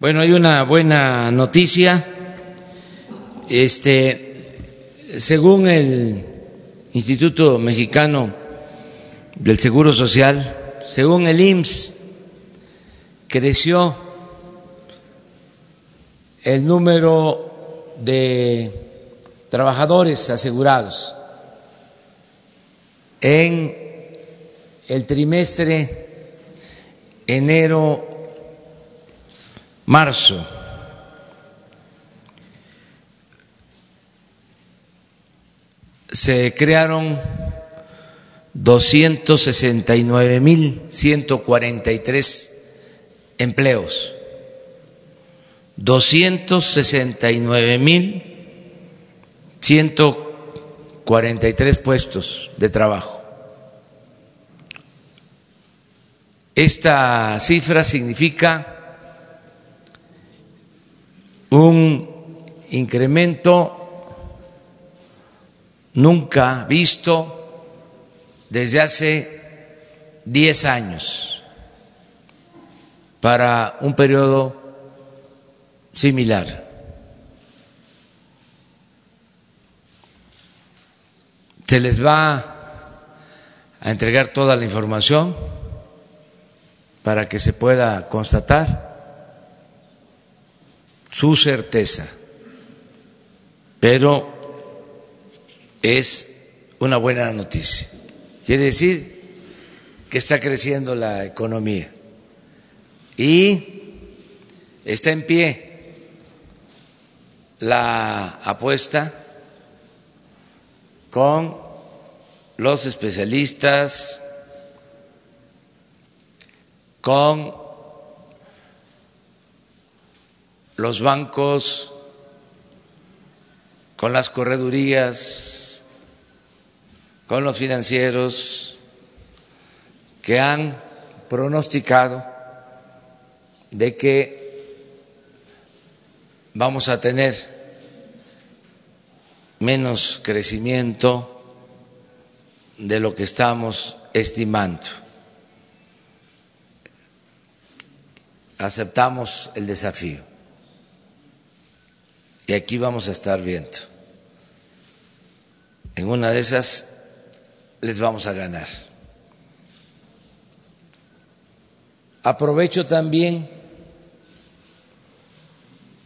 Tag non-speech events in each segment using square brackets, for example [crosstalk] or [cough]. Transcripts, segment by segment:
Bueno, hay una buena noticia. Este, según el Instituto Mexicano del Seguro Social, según el IMSS, creció el número de trabajadores asegurados en el trimestre enero marzo. Se crearon 269.143 empleos. 269.143 puestos de trabajo. Esta cifra significa un incremento nunca visto desde hace diez años para un periodo similar. Se les va a entregar toda la información para que se pueda constatar su certeza, pero es una buena noticia. Quiere decir que está creciendo la economía y está en pie la apuesta con los especialistas, con los bancos, con las corredurías, con los financieros que han pronosticado de que vamos a tener menos crecimiento de lo que estamos estimando. Aceptamos el desafío. Y aquí vamos a estar viendo. En una de esas les vamos a ganar. Aprovecho también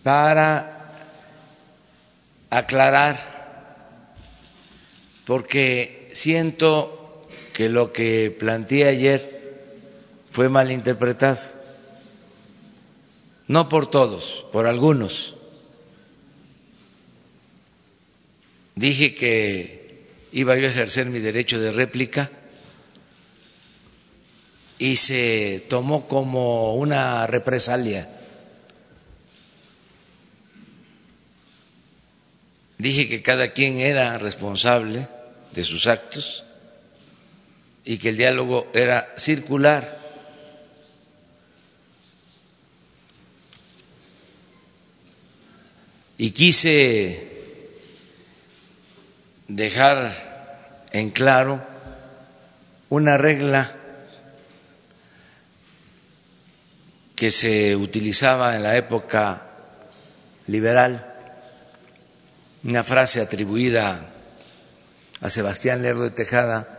para aclarar, porque siento que lo que planteé ayer fue malinterpretado, no por todos, por algunos. Dije que iba yo a ejercer mi derecho de réplica y se tomó como una represalia. Dije que cada quien era responsable de sus actos y que el diálogo era circular. Y quise dejar en claro una regla que se utilizaba en la época liberal, una frase atribuida a Sebastián Lerdo de Tejada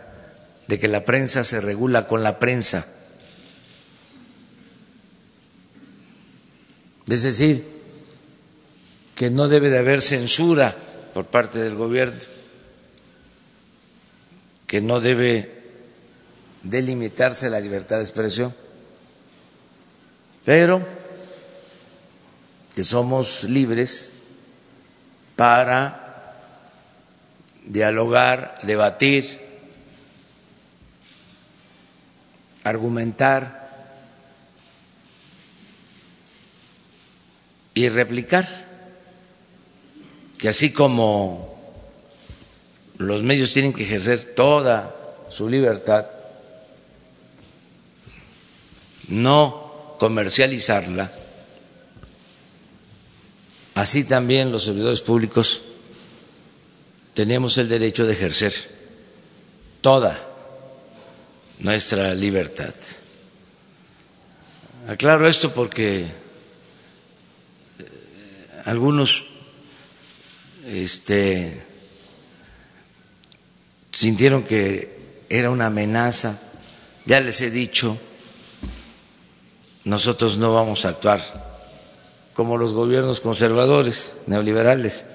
de que la prensa se regula con la prensa. Es decir, que no debe de haber censura por parte del gobierno que no debe delimitarse la libertad de expresión, pero que somos libres para dialogar, debatir, argumentar y replicar, que así como los medios tienen que ejercer toda su libertad, no comercializarla, así también los servidores públicos tenemos el derecho de ejercer toda nuestra libertad. Aclaro esto porque algunos este, sintieron que era una amenaza. Ya les he dicho, nosotros no vamos a actuar como los gobiernos conservadores, neoliberales.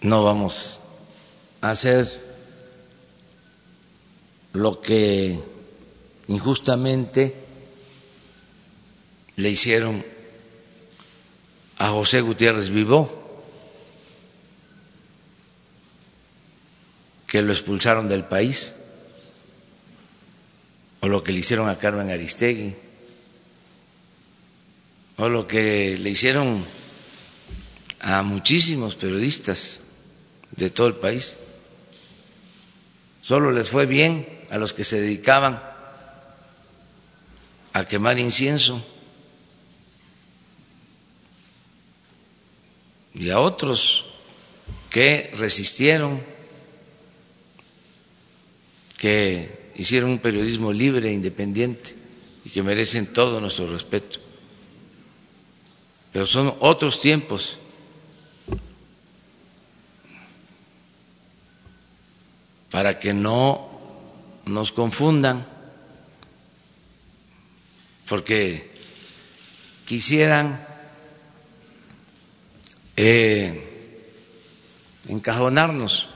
No vamos a hacer lo que injustamente le hicieron a José Gutiérrez Vivó, que lo expulsaron del país, o lo que le hicieron a Carmen Aristegui, o lo que le hicieron a muchísimos periodistas de todo el país. Solo les fue bien a los que se dedicaban a quemar incienso y a otros que resistieron, que hicieron un periodismo libre e independiente y que merecen todo nuestro respeto. Pero son otros tiempos. Para que no nos confundan, porque quisieran eh, encajonarnos,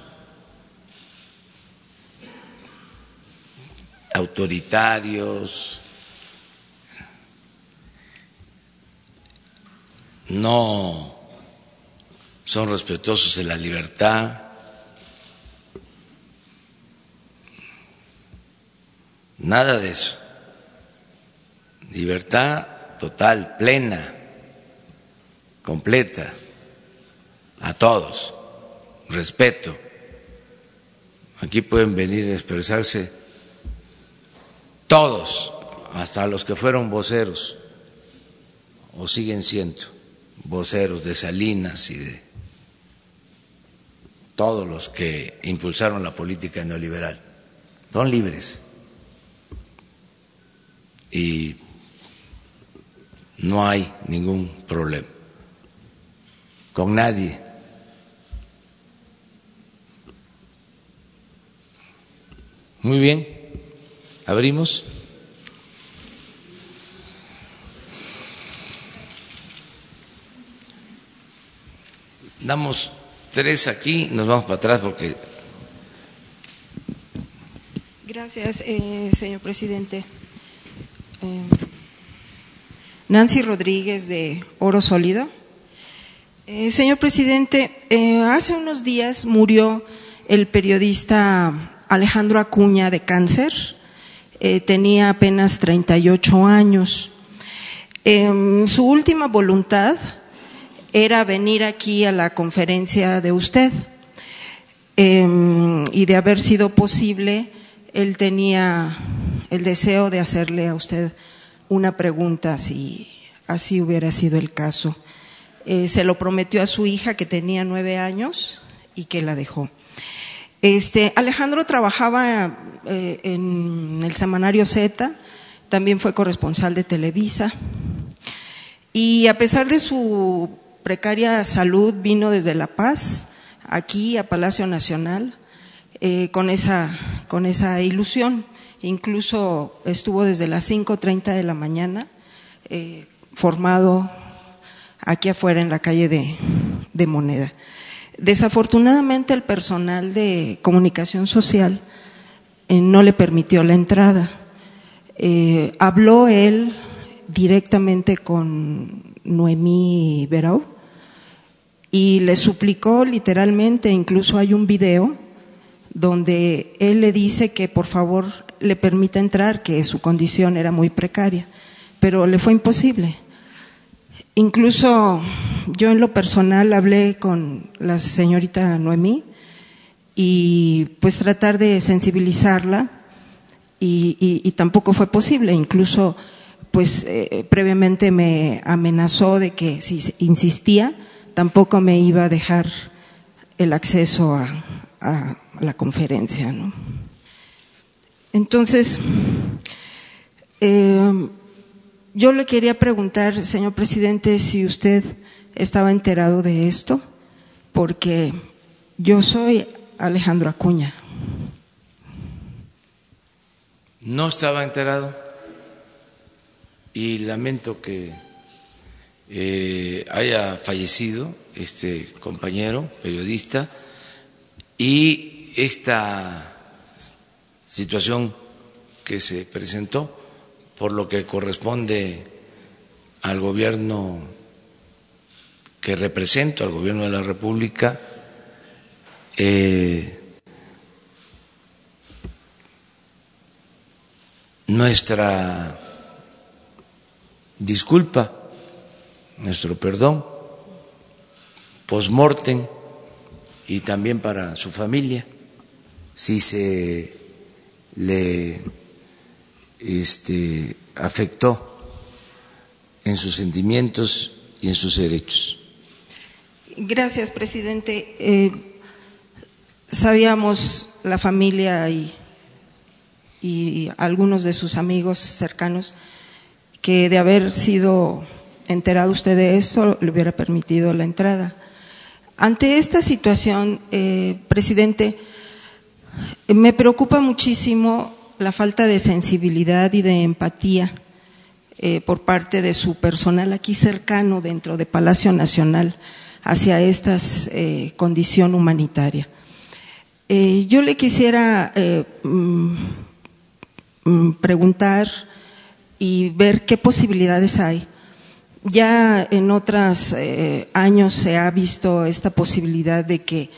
autoritarios, no son respetuosos de la libertad, nada de eso. Libertad total, plena, completa a todos, respeto. Aquí pueden venir a expresarse todos, hasta los que fueron voceros o siguen siendo voceros de Salinas y de todos los que impulsaron la política neoliberal. Son libres. Y no hay ningún problema con nadie. Muy bien, abrimos. Damos tres aquí, nos vamos para atrás porque... Gracias, eh, señor presidente. Eh, Nancy Rodríguez de Oro Sólido. Eh, señor presidente, hace unos días murió el periodista Alejandro Acuña de cáncer, eh, tenía apenas 38 años. Em, su última voluntad era venir aquí a la conferencia de usted em, y de haber sido posible, él tenía el deseo de hacerle a usted una pregunta si así hubiera sido el caso. Eh, se lo prometió a su hija que tenía nueve años y que la dejó. Este, Alejandro trabajaba eh, en el semanario Z, también fue corresponsal de Televisa y a pesar de su precaria salud vino desde La Paz aquí a Palacio Nacional eh, con, esa, con esa ilusión. Incluso estuvo desde las 5.30 de la mañana eh, formado aquí afuera en la calle de Moneda. Desafortunadamente el personal de comunicación social eh, no le permitió la entrada. Eh, habló él directamente con Noemí Verau y le suplicó literalmente, incluso hay un video donde él le dice que por favor le permita entrar, que su condición era muy precaria, pero le fue imposible. Incluso yo en lo personal hablé con la señorita Noemí y pues tratar de sensibilizarla y, tampoco fue posible. Incluso pues eh, previamente me amenazó de que si insistía tampoco me iba a dejar el acceso a, la conferencia. ¿no? Entonces, eh, yo le quería preguntar, señor presidente, si usted estaba enterado de esto, porque yo soy Alejandro Acuña. No estaba enterado y lamento que eh, haya fallecido este compañero periodista y esta situación que se presentó por lo que corresponde al gobierno que represento, al gobierno de la República, eh, nuestra disculpa, nuestro perdón, post-mortem y también para su familia, si se le este, afectó en sus sentimientos y en sus derechos. Gracias, presidente. Eh, sabíamos la familia y, algunos de sus amigos cercanos que de haber sido enterado usted de esto le hubiera permitido la entrada. Ante esta situación, eh, presidente, me preocupa muchísimo la falta de sensibilidad y de empatía eh, por parte de su personal aquí cercano dentro de Palacio Nacional hacia esta eh, condición humanitaria. Eh, yo le quisiera mm, mm, preguntar y ver qué posibilidades hay. Ya en otros años se ha visto esta posibilidad de que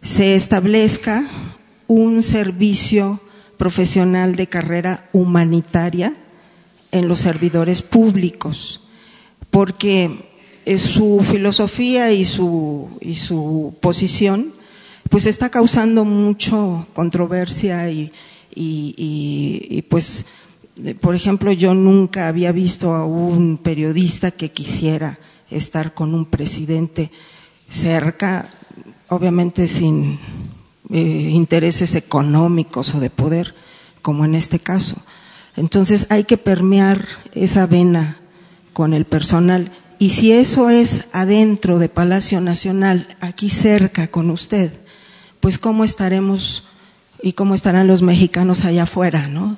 se establezca un servicio profesional de carrera humanitaria en los servidores públicos, porque su filosofía y su, y su posición pues está causando mucho controversia y, y, pues por ejemplo yo nunca había visto a un periodista que quisiera estar con un presidente cerca, obviamente sin eh, intereses económicos o de poder, como en este caso. Entonces hay que permear esa vena con el personal. Y si eso es adentro de Palacio Nacional, aquí cerca con usted, pues cómo estaremos y cómo estarán los mexicanos allá afuera, ¿no?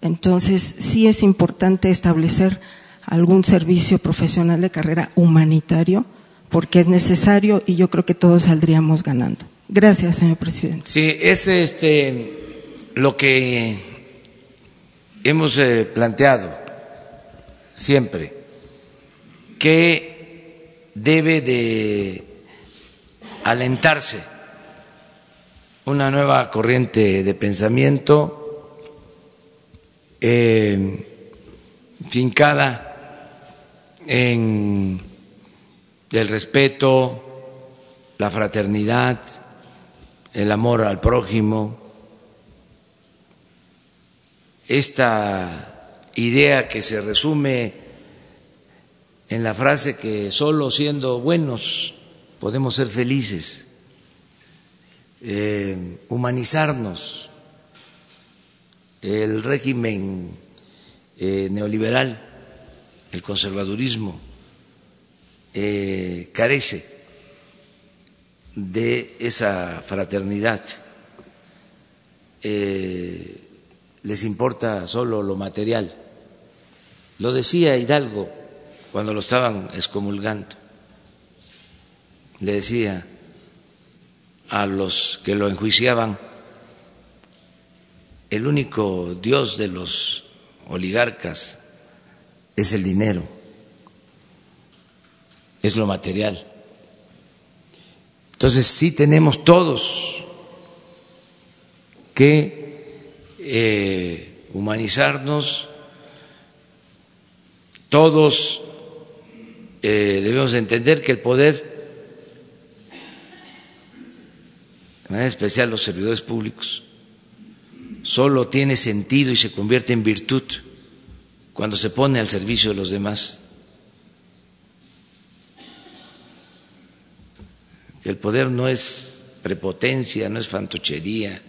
Entonces sí es importante establecer algún servicio profesional de carrera humanitario, porque es necesario y yo creo que todos saldríamos ganando. Gracias, señor presidente. Sí, es este lo que hemos eh, planteado siempre, que debe de alentarse una nueva corriente de pensamiento eh, fincada en el respeto, la fraternidad, el amor al prójimo, esta idea que se resume en la frase que solo siendo buenos podemos ser felices, eh, humanizarnos, el régimen eh, neoliberal, el conservadurismo, eh, carece de esa fraternidad. Eh, les importa solo lo material. Lo decía Hidalgo cuando lo estaban excomulgando. Le decía a los que lo enjuiciaban, el único Dios de los oligarcas es el dinero, es lo material. Entonces sí tenemos todos que eh, humanizarnos, todos eh, debemos entender que el poder, de manera especial los servidores públicos, solo tiene sentido y se convierte en virtud cuando se pone al servicio de los demás. El poder no es prepotencia, no es fantochería,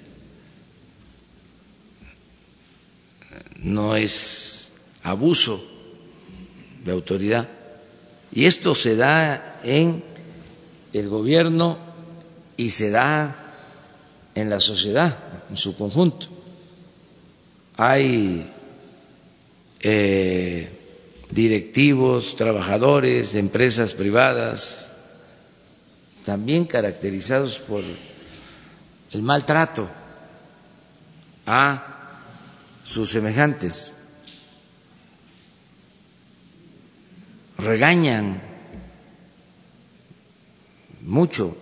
no es abuso, de autoridad. Y esto se da en el gobierno y se da en la sociedad en su conjunto. Hay eh, directivos, trabajadores de empresas privadas, también caracterizados por el maltrato a sus semejantes. Regañan mucho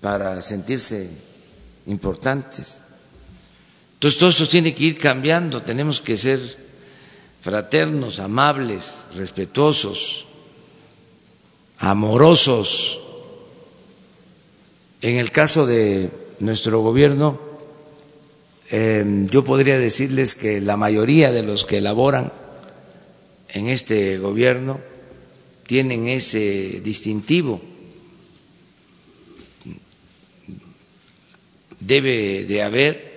para sentirse importantes. Entonces todo eso tiene que ir cambiando, tenemos que ser fraternos, amables, respetuosos, amorosos. En el caso de nuestro gobierno, em, yo podría decirles que la mayoría de los que elaboran en este gobierno tienen ese distintivo. Debe de haber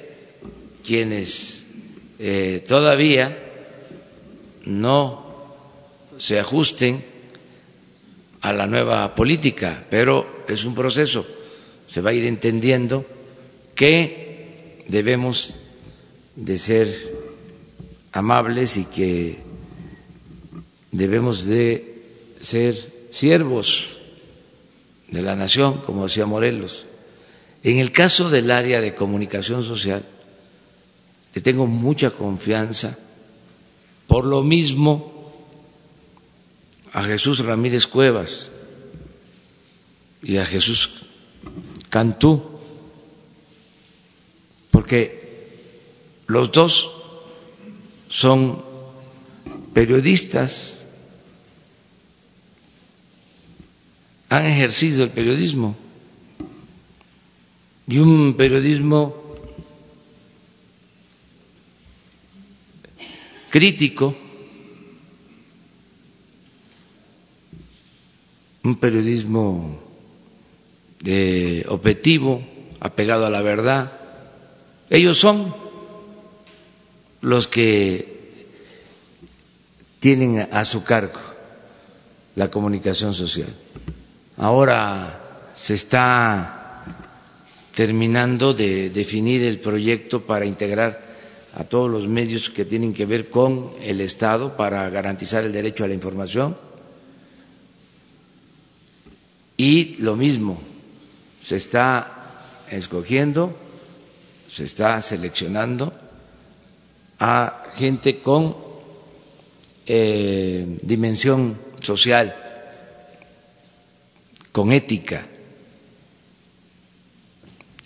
quienes eh, todavía no se ajusten a la nueva política, pero es un proceso, se va a ir entendiendo que debemos de ser amables y que debemos de ser siervos de la nación, como decía Morelos. En el caso del área de comunicación social, le tengo mucha confianza. Por lo mismo, a Jesús Ramírez Cuevas y a Jesús Cantú, porque los dos son periodistas, han ejercido el periodismo. Y un periodismo crítico, un periodismo de objetivo, apegado a la verdad. Ellos son los que tienen a su cargo la comunicación social. Ahora se está terminando de definir el proyecto para integrar a todos los medios que tienen que ver con el Estado para garantizar el derecho a la información. Y lo mismo, se está escogiendo, se está seleccionando a gente con eh, dimensión social, con ética.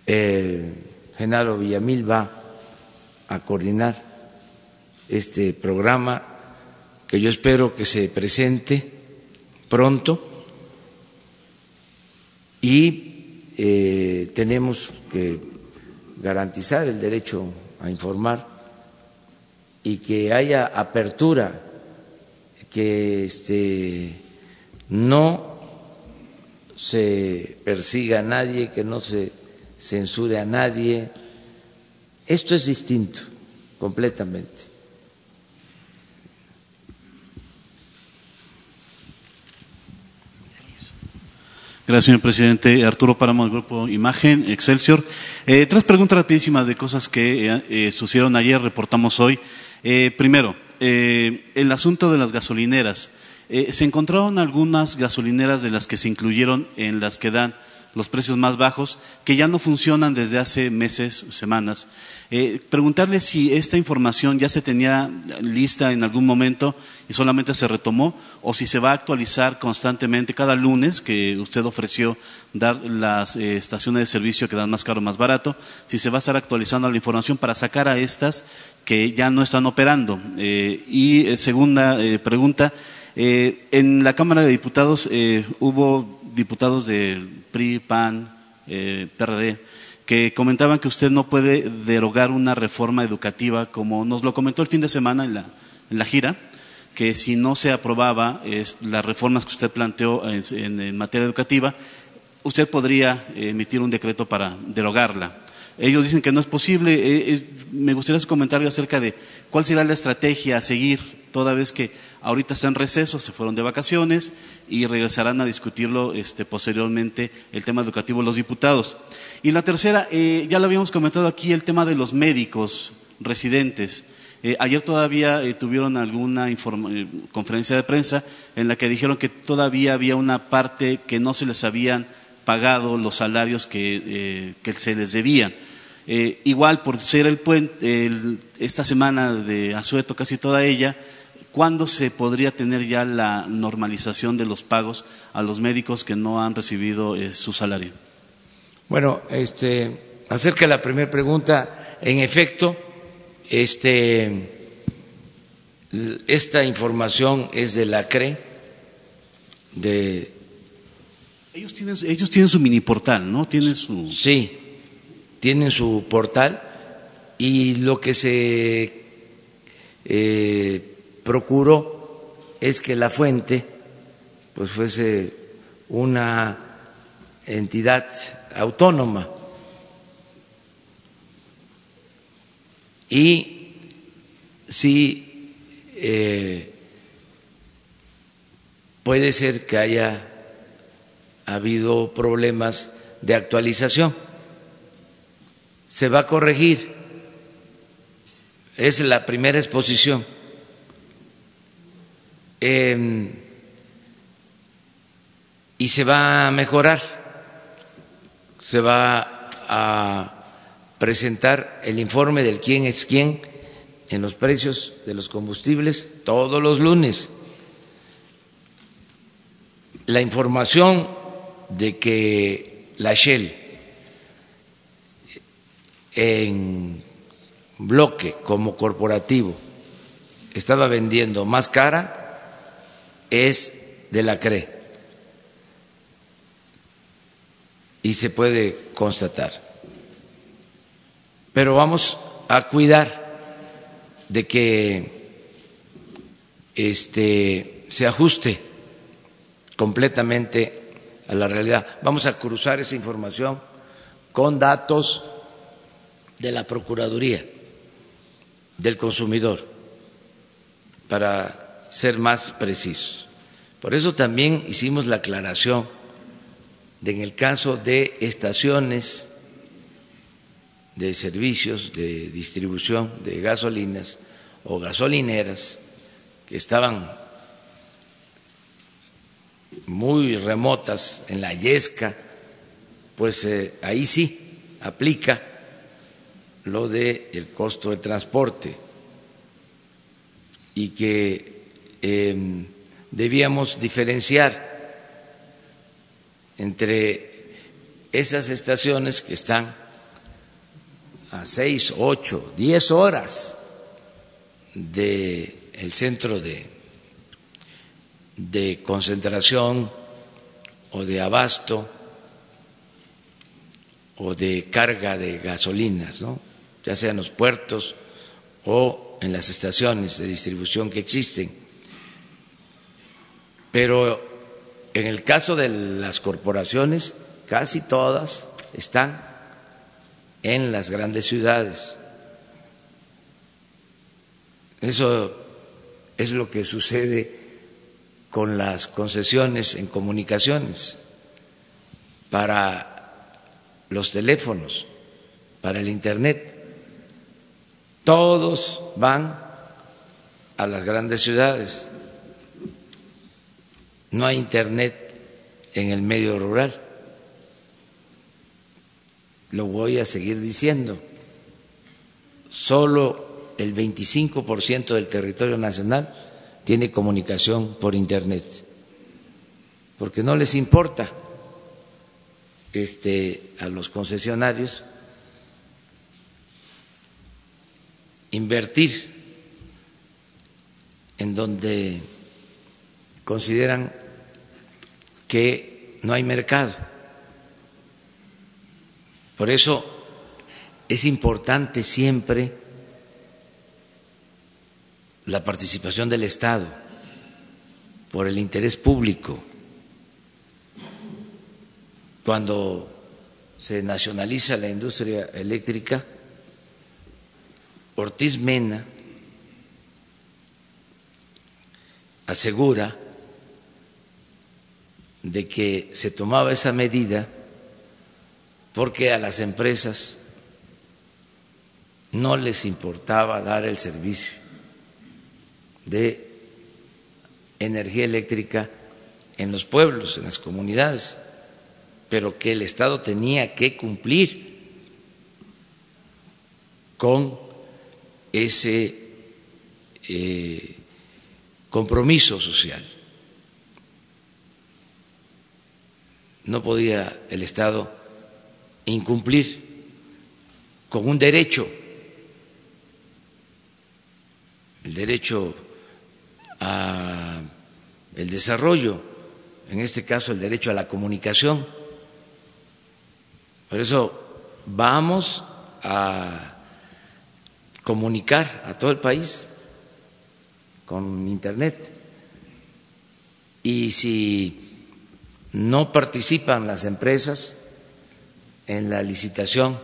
Eh, Genaro Villamil va a coordinar este programa que yo espero que se presente pronto y eh, tenemos que garantizar el derecho a informar y que haya apertura, que este, no se persiga a nadie, que no se censure a nadie, esto es distinto, completamente. Gracias, señor presidente. Arturo Páramo, del Grupo Imagen, Excelsior. Eh, tres preguntas rapidísimas de cosas que eh, eh, sucedieron ayer, reportamos hoy. primero, el asunto de las gasolineras. se encontraron algunas gasolineras de las que se incluyeron en las que dan los precios más bajos, que ya no funcionan desde hace meses, semanas. Eh, preguntarle si esta información ya se tenía lista en algún momento y solamente se retomó, o si se va a actualizar constantemente cada lunes que usted ofreció dar las eh, estaciones de servicio que dan más caro, más barato, si se va a estar actualizando la información para sacar a estas que ya no están operando. Eh, y segunda pregunta, en la Cámara de Diputados hubo diputados del PRI, PAN, PRD, que comentaban que usted no puede derogar una reforma educativa, como nos lo comentó el fin de semana en la, gira, que si no se aprobaba las reformas que usted planteó en, materia educativa, usted podría emitir un decreto para derogarla. Ellos dicen que no es posible. Eh, me gustaría su comentario acerca de cuál será la estrategia a seguir toda vez que ahorita están en receso, se fueron de vacaciones y regresarán a discutirlo este, posteriormente el tema educativo los diputados. Y la tercera, eh, ya lo habíamos comentado aquí, el tema de los médicos residentes. Eh, ayer todavía eh, tuvieron alguna conferencia de prensa en la que dijeron que todavía había una parte que no se les habían pagado los salarios que, que se les debían. igual, por ser el puente, esta semana de Azueto, casi toda ella, ¿cuándo se podría tener ya la normalización de los pagos a los médicos que no han recibido su salario? Bueno, este, acerca de la primera pregunta, en efecto, este, esta información es de la CRE, de... Ellos tienen, ellos tienen su mini portal, ¿no? Tienen su... Sí, tienen su portal y lo que se eh, procuró es que la fuente pues fuese una entidad autónoma. Y si eh, puede ser que haya habido problemas de actualización. Se va a corregir. Es la primera exposición. Em, y se va a mejorar se va a presentar el informe del quién es quién en los precios de los combustibles todos los lunes. La información de que la Shell en bloque como corporativo estaba vendiendo más cara es de la CRE y se puede constatar. Pero vamos a cuidar de que este, se ajuste completamente a la realidad. Vamos a cruzar esa información con datos de la Procuraduría del Consumidor para ser más precisos. Por eso también hicimos la aclaración en el caso de estaciones de servicios de distribución de gasolinas o gasolineras que estaban muy remotas en la Yesca, pues eh, ahí sí aplica lo del el costo de transporte y que em, debíamos diferenciar entre esas estaciones que están a seis, ocho, diez horas del el centro de, de concentración o de abasto o de carga de gasolinas, ¿no? ya sea en los puertos o en las estaciones de distribución que existen. Pero en el caso de las corporaciones, casi todas están en las grandes ciudades. Eso es lo que sucede con las concesiones en comunicaciones para los teléfonos, para el Internet. Todos van a las grandes ciudades no hay internet en el medio rural. Lo voy a seguir diciendo. Solo el 25% del territorio nacional tiene comunicación por internet, porque no les importa este, a los concesionarios invertir en donde consideran que no hay mercado. Por eso es importante siempre la participación del Estado por el interés público. Cuando se nacionaliza la industria eléctrica, Ortiz Mena asegura de que se tomaba esa medida porque a las empresas no les importaba dar el servicio de energía eléctrica en los pueblos, en las comunidades, pero que el Estado tenía que cumplir con ese eh, compromiso social. No podía el Estado incumplir con un derecho, el derecho a el desarrollo, en este caso el derecho a la comunicación. Por eso vamos a comunicar a todo el país con Internet. Y si no participan las empresas en la licitación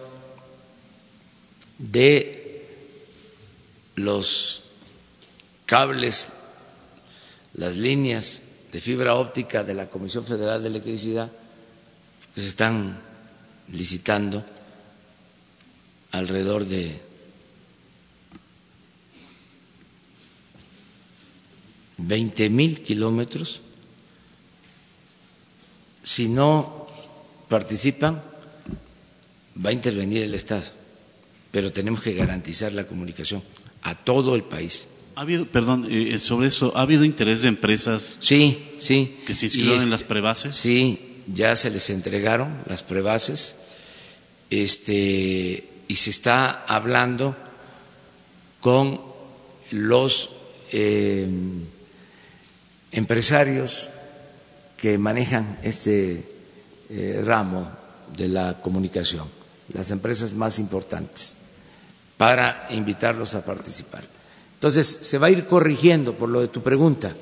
de los cables, las líneas de fibra óptica de la Comisión Federal de Electricidad, que se están licitando alrededor de veinte mil kilómetros, si no participan, va a intervenir el Estado, pero tenemos que garantizar la comunicación a todo el país. Ha habido, perdón, eh, sobre eso, ¿ha habido interés de empresas? Sí, sí. ¿Que se inscribieron en este, las prebases? Sí, ya se les entregaron las prebases este, y se está hablando con los eh, empresarios que manejan este eh, ramo de la comunicación, las empresas más importantes, para invitarlos a participar. Entonces, se va a ir corrigiendo por lo de tu pregunta,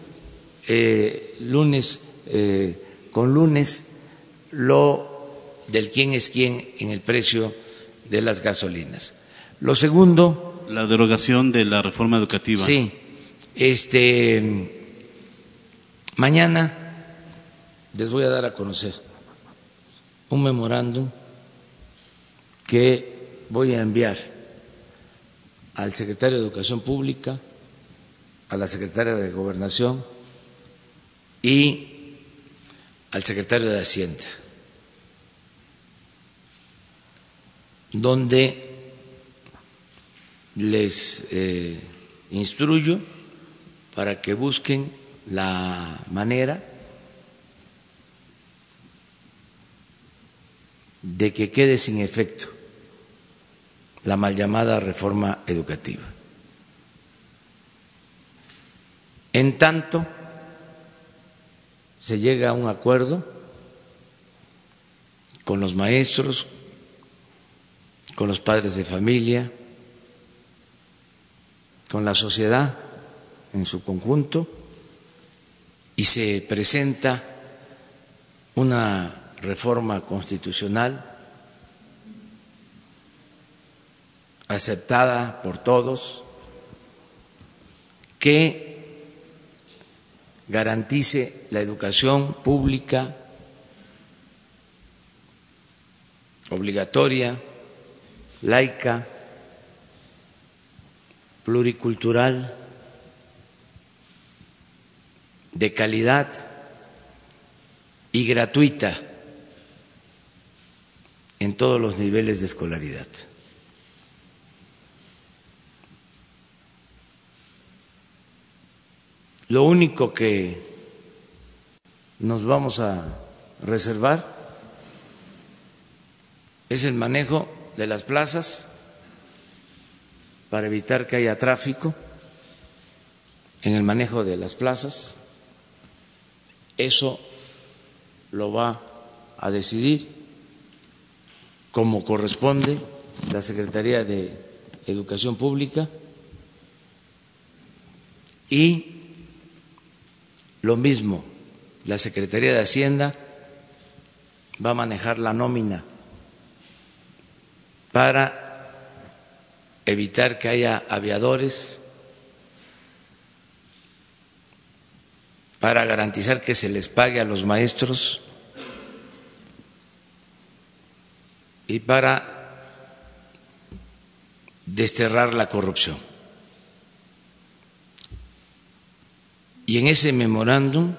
eh, lunes eh, con lunes, lo del quién es quién en el precio de las gasolinas. Lo segundo. La derogación de la reforma educativa. Sí, este Mañana les voy a dar a conocer un memorándum que voy a enviar al secretario de Educación Pública, a la secretaria de Gobernación y al secretario de Hacienda, donde les eh, instruyo para que busquen la manera de que quede sin efecto la mal llamada reforma educativa. En tanto se llega a un acuerdo con los maestros, con los padres de familia, con la sociedad en su conjunto, y se presenta una reforma constitucional aceptada por todos que garantice la educación pública obligatoria, laica, pluricultural, de calidad y gratuita en todos los niveles de escolaridad. Lo único que nos vamos a reservar es el manejo de las plazas para evitar que haya tráfico en el manejo de las plazas eso lo va a decidir como corresponde la Secretaría de Educación Pública y lo mismo, la Secretaría de Hacienda va a manejar la nómina para evitar que haya aviadores para garantizar que se les pague a los maestros y para desterrar la corrupción. Y en ese memorándum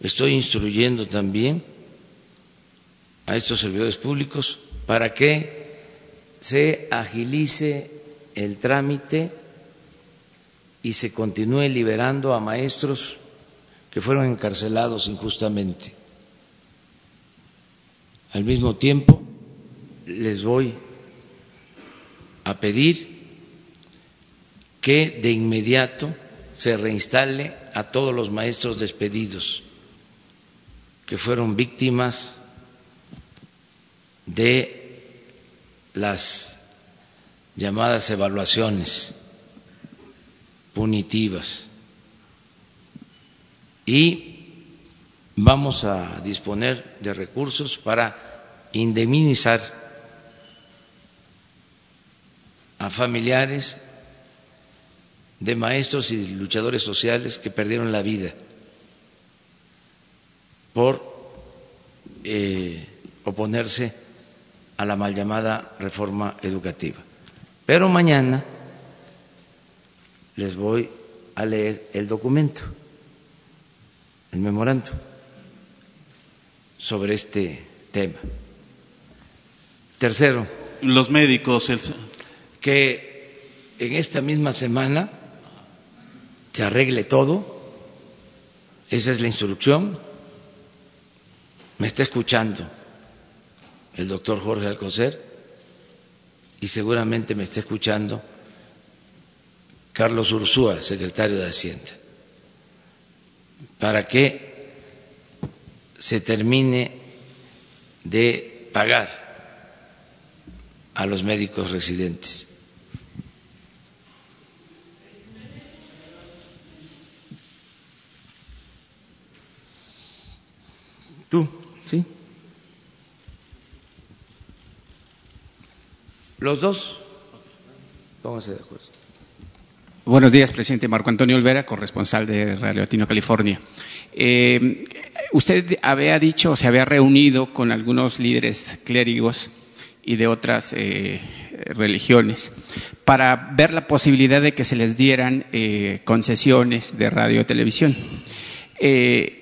estoy instruyendo también a estos servidores públicos para que se agilice el trámite y se continúe liberando a maestros que fueron encarcelados injustamente. Al mismo tiempo, les voy a pedir que de inmediato se reinstale a todos los maestros despedidos que fueron víctimas de las llamadas evaluaciones punitivas. Y vamos a disponer de recursos para indemnizar a familiares de maestros y luchadores sociales que perdieron la vida por eh, oponerse a la mal llamada reforma educativa. Pero mañana les voy a leer el documento el memorando sobre este tema. Tercero. Los médicos. Que en esta misma semana se arregle todo. Esa es la instrucción. Me está escuchando el doctor Jorge Alcocer y seguramente me está escuchando Carlos Ursúa, secretario de Hacienda para que se termine de pagar a los médicos residentes. ¿Sí? ¿Los dos? Pónganse de acuerdo. Buenos días, presidente Marco Antonio Olvera, corresponsal de Radio Latino, California. Eh, usted había dicho, o se había reunido con algunos líderes clérigos y de otras eh, religiones para ver la posibilidad de que se les dieran eh, concesiones de radio y televisión.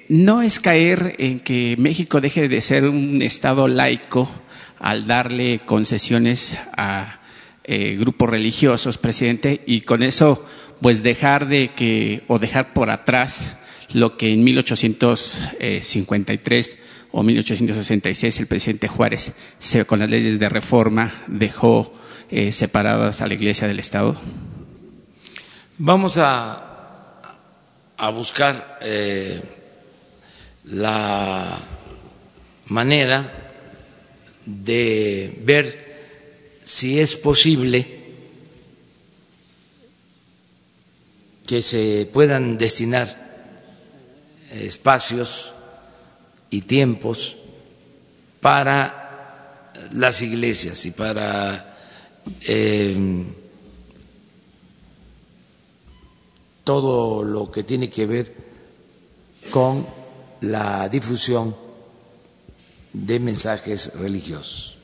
No es caer en que México deje de ser un Estado laico al darle concesiones a eh, grupos religiosos, presidente, y con eso pues dejar de que o dejar por atrás lo que en 1853 o 1866 el presidente Juárez se, con las leyes de reforma dejó eh, separadas a la Iglesia del Estado? Vamos a, a buscar eh, la manera de ver si es posible que se puedan destinar espacios y tiempos para las iglesias y para eh, todo lo que tiene que ver con la difusión de mensajes religiosos.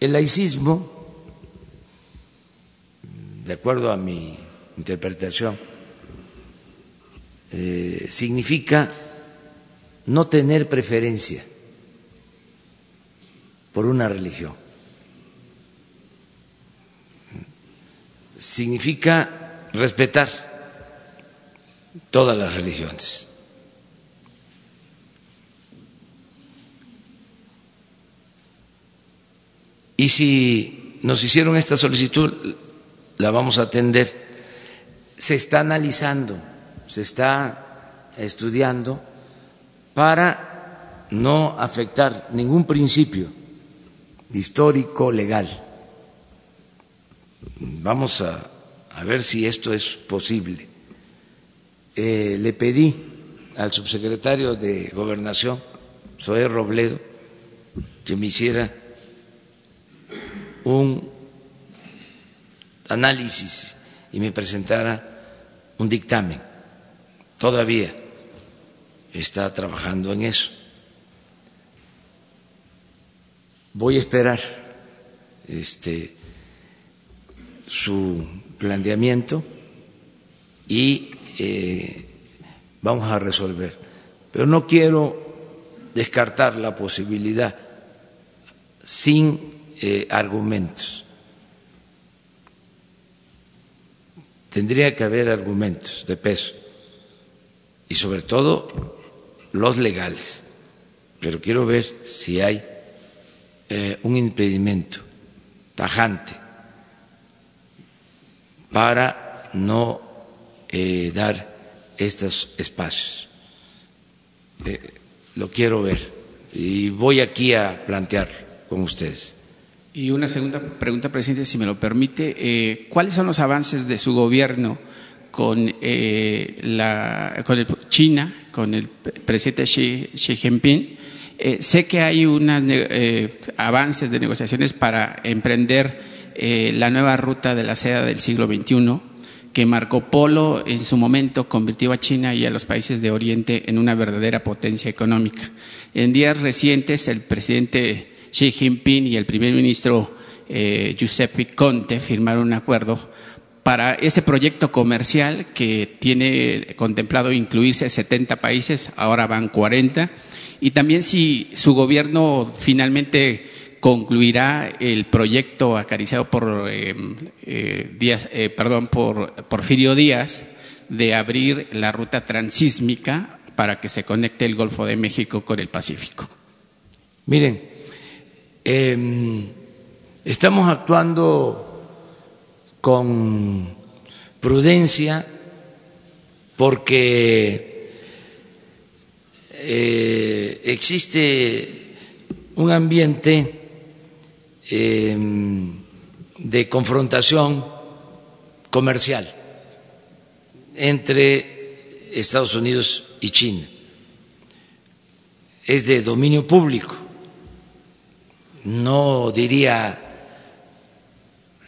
El laicismo, de acuerdo a mi interpretación, eh, significa no tener preferencia por una religión. Significa respetar todas las religiones. Y si nos hicieron esta solicitud, la vamos a atender. Se está analizando, se está estudiando para no afectar ningún principio histórico, legal. Vamos a, ver si esto es posible. Eh, le pedí al subsecretario de Gobernación, Zoé Robledo, que me hiciera un análisis y me presentara un dictamen todavía está trabajando en eso. Voy a esperar este su planteamiento y eh, vamos a resolver. Pero no quiero descartar la posibilidad sin eh, argumentos. Tendría que haber argumentos de peso y sobre todo los legales. Pero quiero ver si hay eh, un impedimento tajante para no eh, dar estos espacios. Lo quiero ver y voy aquí a plantear con ustedes. Y una segunda pregunta, presidente, si me lo permite. Eh, ¿Cuáles son los avances de su gobierno con, la, con China, con el presidente Xi, Jinping? sé que hay unos avances de negociaciones para emprender la nueva ruta de la seda del siglo XXI que Marco Polo en su momento convirtió a China y a los países de Oriente en una verdadera potencia económica. En días recientes, el presidente Xi Jinping y el primer ministro eh, Giuseppe Conte firmaron un acuerdo para ese proyecto comercial que tiene contemplado incluirse 70 países, ahora van 40, y también si su gobierno finalmente concluirá el proyecto acariciado por, eh, eh, Díaz, eh, perdón, por Porfirio Díaz de abrir la ruta transísmica para que se conecte el Golfo de México con el Pacífico. Miren, em, estamos actuando con prudencia porque existe un ambiente Em, de confrontación comercial entre Estados Unidos y China. Es de dominio público, no diría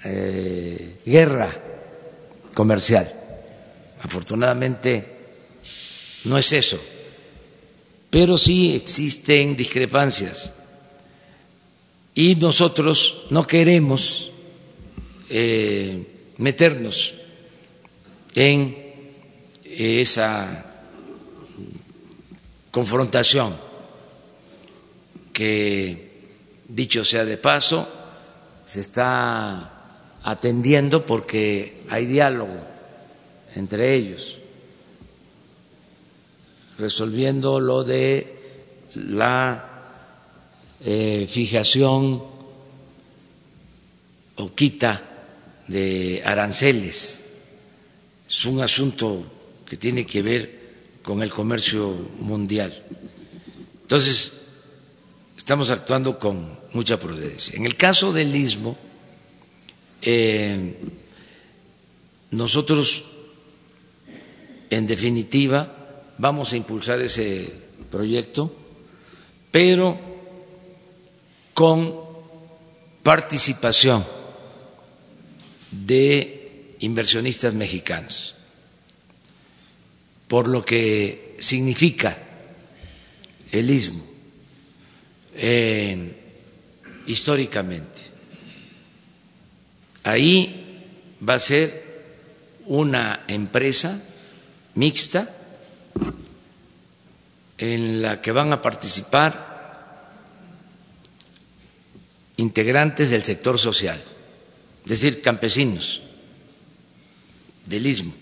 eh, guerra comercial. Afortunadamente no es eso, pero sí existen discrepancias y nosotros no queremos eh, meternos en esa confrontación que, dicho sea de paso, se está atendiendo porque hay diálogo entre ellos, resolviendo lo de la eh, fijación o quita de aranceles. Es un asunto que tiene que ver con el comercio mundial. Entonces, estamos actuando con mucha prudencia. En el caso del istmo, eh, nosotros, en definitiva, vamos a impulsar ese proyecto, pero con participación de inversionistas mexicanos, por lo que significa el istmo eh, históricamente. Ahí va a ser una empresa mixta en la que van a participar integrantes del sector social, es decir, campesinos del istmo.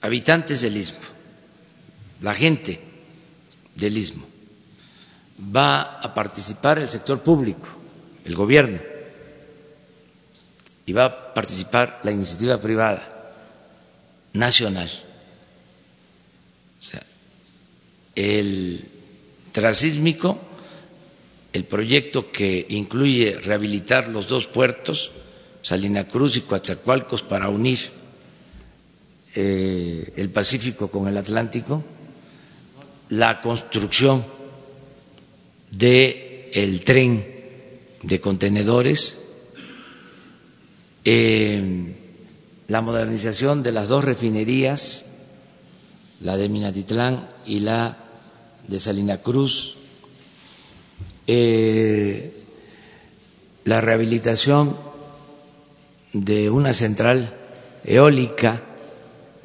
habitantes del istmo, la gente del istmo. Va a participar el sector público, el gobierno, y va a participar la iniciativa privada nacional. O sea, el transísmico, el proyecto que incluye rehabilitar los dos puertos, Salina Cruz y Coatzacoalcos, para unir eh, el Pacífico con el Atlántico, la construcción del el tren de contenedores, eh, la modernización de las dos refinerías, la de Minatitlán y la de Salina Cruz, eh, la rehabilitación de una central eólica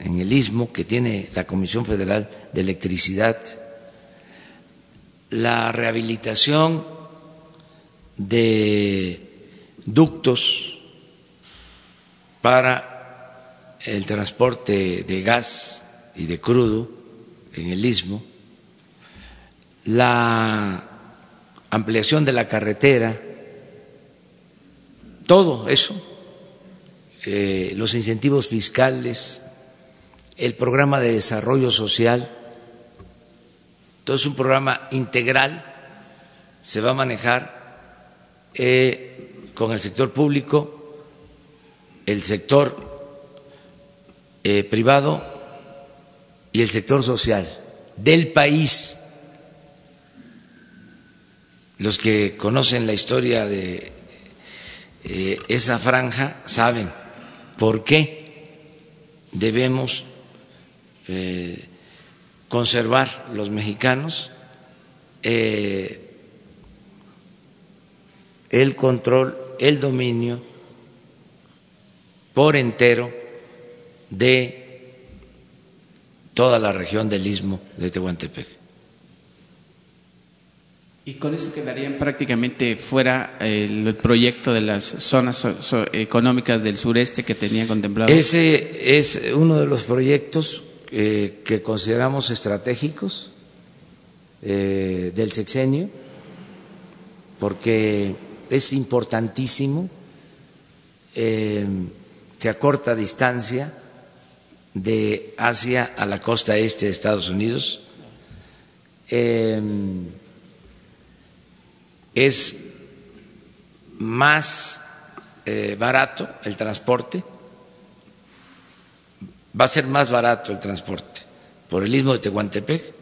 en el istmo que tiene la Comisión Federal de Electricidad, la rehabilitación de ductos para el transporte de gas y de crudo en el istmo, la ampliación de la carretera, todo eso, eh, los incentivos fiscales, el programa de desarrollo social, todo es un programa integral, se va a manejar eh, con el sector público, el sector eh, privado y el sector social del país. Los que conocen la historia de eh, esa franja saben por qué debemos eh, conservar los mexicanos eh, el control, el dominio por entero de toda la región del istmo de Tehuantepec. Y con eso quedarían prácticamente fuera el proyecto de las zonas económicas del sureste que tenía contemplado. Ese es uno de los proyectos eh, que consideramos estratégicos eh, del sexenio, porque es importantísimo, eh, se acorta distancia de Asia a la costa este de Estados Unidos es más eh, barato el transporte, va a ser más barato el transporte por el istmo de Tehuantepec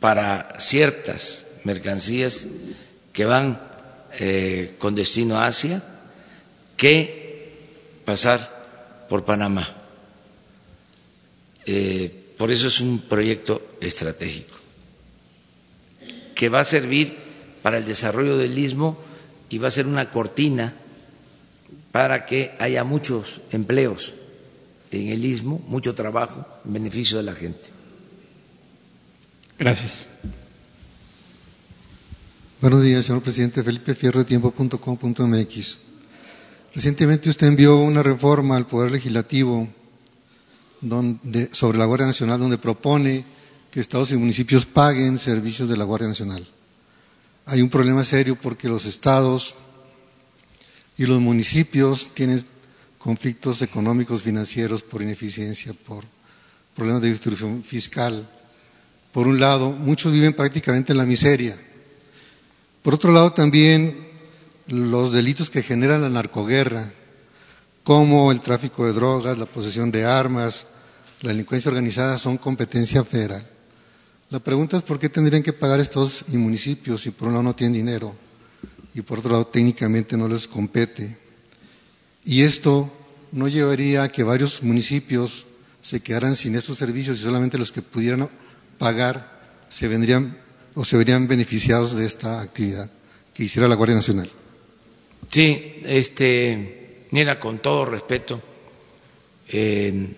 para ciertas mercancías que van eh, con destino a Asia que pasar por Panamá. Eh, por eso es un proyecto estratégico que va a servir para el desarrollo del istmo y va a ser una cortina para que haya muchos empleos en el istmo, mucho trabajo en beneficio de la gente. Gracias. Buenos días, señor presidente. Felipe Fierro de tiempo.com.mx. Recientemente usted envió una reforma al Poder Legislativo donde, sobre la Guardia Nacional donde propone que estados y municipios paguen servicios de la Guardia Nacional hay un problema serio porque los estados y los municipios tienen conflictos económicos, financieros, por ineficiencia, por problemas de distribución fiscal. Por un lado, muchos viven prácticamente en la miseria. Por otro lado, también los delitos que generan la narcoguerra, como el tráfico de drogas, la posesión de armas, la delincuencia organizada, son competencia federal. La pregunta es por qué tendrían que pagar estos municipios si por un lado no tienen dinero y por otro lado técnicamente no les compete. Y esto no llevaría a que varios municipios se quedaran sin estos servicios y solamente los que pudieran pagar se vendrían o se verían beneficiados de esta actividad que hiciera la Guardia Nacional. Sí, este, mira, con todo respeto, eh,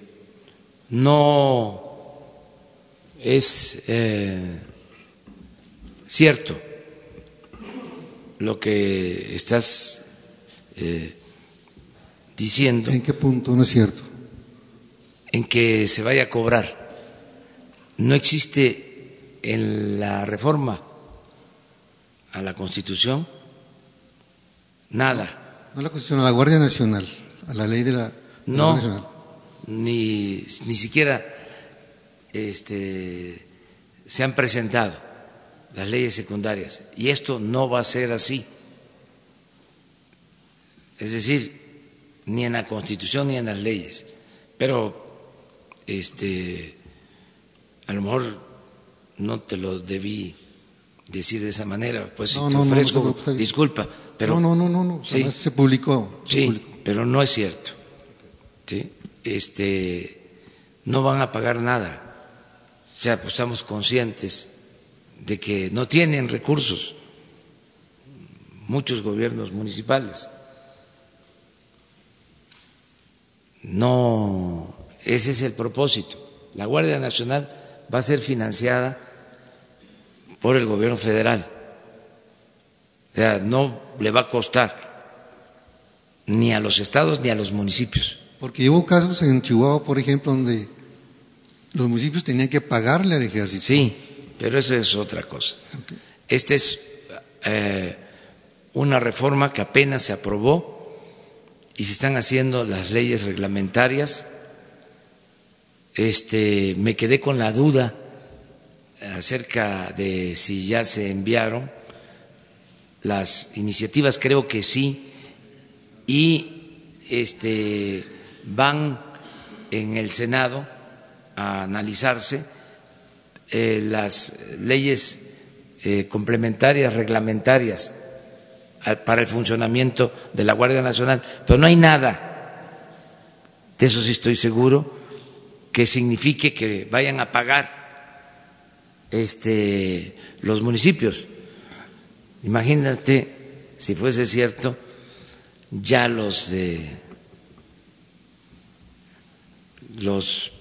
no es eh, cierto lo que estás eh, diciendo. ¿En qué punto no es cierto? En que se vaya a cobrar. No existe en la reforma a la Constitución nada. No a la Constitución, a la Guardia Nacional, a la ley de la, no, Guardia Nacional. Ni, ni siquiera este, se han presentado las leyes secundarias y esto no va a ser así. Es decir, ni en la Constitución ni en las leyes. Pero este a lo mejor no te lo debí decir de esa manera, pues si te ofrezco disculpa, pero no, no, no, no, se publicó. sí, pero no es cierto. ¿sí? este, no van a pagar nada. O sea, pues estamos conscientes de que no tienen recursos muchos gobiernos municipales. No, ese es el propósito. La Guardia Nacional va a ser financiada por el gobierno federal. O sea, no le va a costar ni a los estados ni a los municipios. Porque hubo casos en Chihuahua, por ejemplo, donde los municipios tenían que pagarle al ejército. Sí, pero esa es otra cosa. Este es eh, una reforma que apenas se aprobó y se están haciendo las leyes reglamentarias. Este, me quedé con la duda acerca de si ya se enviaron las iniciativas, creo que sí, y este, van en el Senado a analizarse eh, las leyes eh, complementarias, reglamentarias para el funcionamiento de la Guardia Nacional, pero no hay nada, de eso sí estoy seguro, que signifique que vayan a pagar este, los municipios. Imagínate si fuese cierto, ya los de los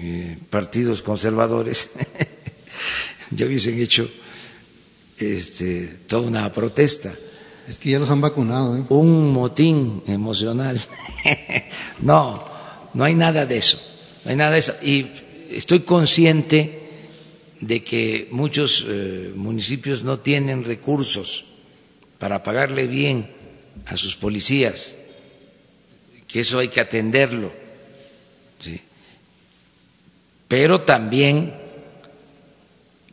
eh, partidos conservadores [laughs] ya hubiesen hecho este, toda una protesta. Es que ya los han vacunado. ¿eh? Un motín emocional. [laughs] no, no hay nada de eso. No hay nada de eso. Y estoy consciente de que muchos eh, municipios no tienen recursos para pagarle bien a sus policías, que eso hay que atenderlo. ¿sí? Pero también,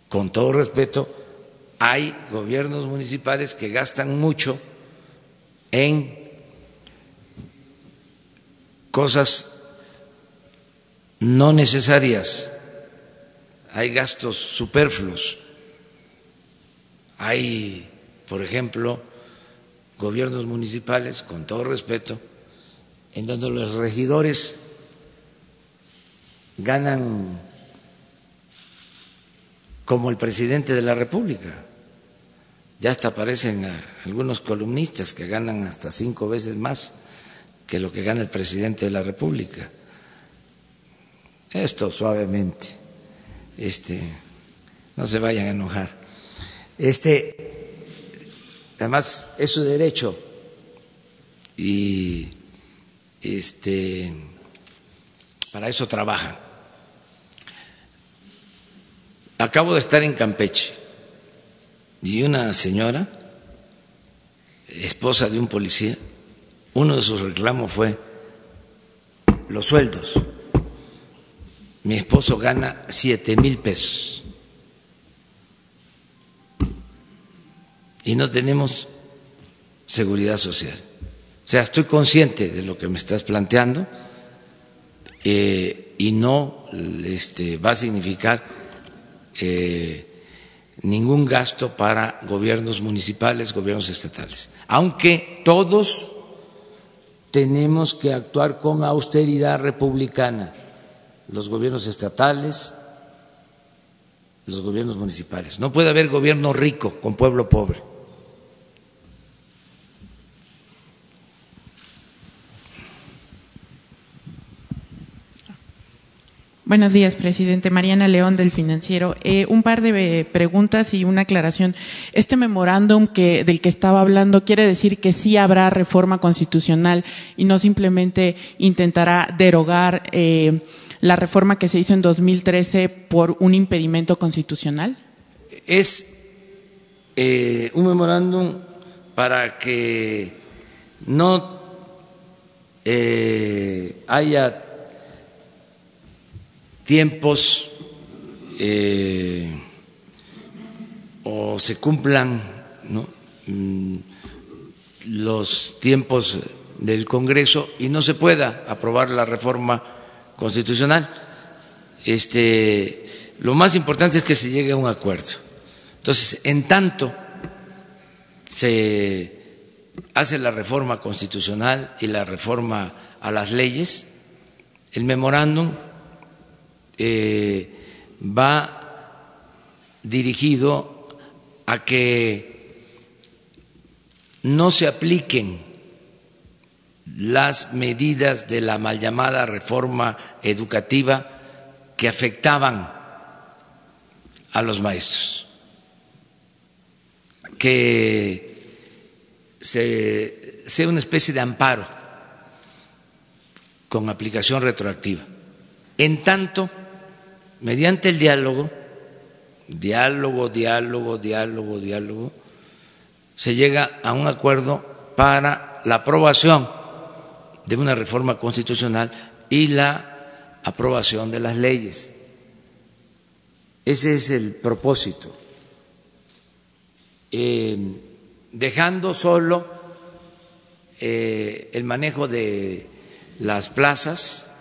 con todo respeto, hay gobiernos municipales que gastan mucho en cosas no necesarias, hay gastos superfluos, hay, por ejemplo, gobiernos municipales, con todo respeto, en donde los regidores ganan como el presidente de la República. Ya hasta aparecen algunos columnistas que ganan hasta cinco veces más que lo que gana el presidente de la República. Esto suavemente, este, no se vayan a enojar. Este, además es su derecho y este, para eso trabajan. Acabo de estar en Campeche y una señora, esposa de un policía, uno de sus reclamos fue los sueldos. Mi esposo gana siete mil pesos y no tenemos seguridad social. O sea, estoy consciente de lo que me estás planteando eh, y no este, va a significar eh, ningún gasto para gobiernos municipales, gobiernos estatales, aunque todos tenemos que actuar con austeridad republicana, los gobiernos estatales, los gobiernos municipales. No puede haber gobierno rico con pueblo pobre. Buenos días, presidente. Mariana León del Financiero. Eh, un par de eh, preguntas y una aclaración. Este memorándum que, del que estaba hablando quiere decir que sí habrá reforma constitucional y no simplemente intentará derogar eh, la reforma que se hizo en 2013 por un impedimento constitucional. Es un memorándum para que no haya tiempos eh, o se cumplan mm, los tiempos del Congreso y no se pueda aprobar la reforma constitucional. Este, lo más importante es que se llegue a un acuerdo. Entonces, en tanto se hace la reforma constitucional y la reforma a las leyes, el memorándum eh, va dirigido a que no se apliquen las medidas de la mal llamada reforma educativa que afectaban a los maestros, que se, sea una especie de amparo con aplicación retroactiva. En tanto, mediante el diálogo, diálogo, diálogo, diálogo, diálogo, se llega a un acuerdo para la aprobación de una reforma constitucional y la aprobación de las leyes. Ese es el propósito. Eh, dejando solo eh, el manejo de las plazas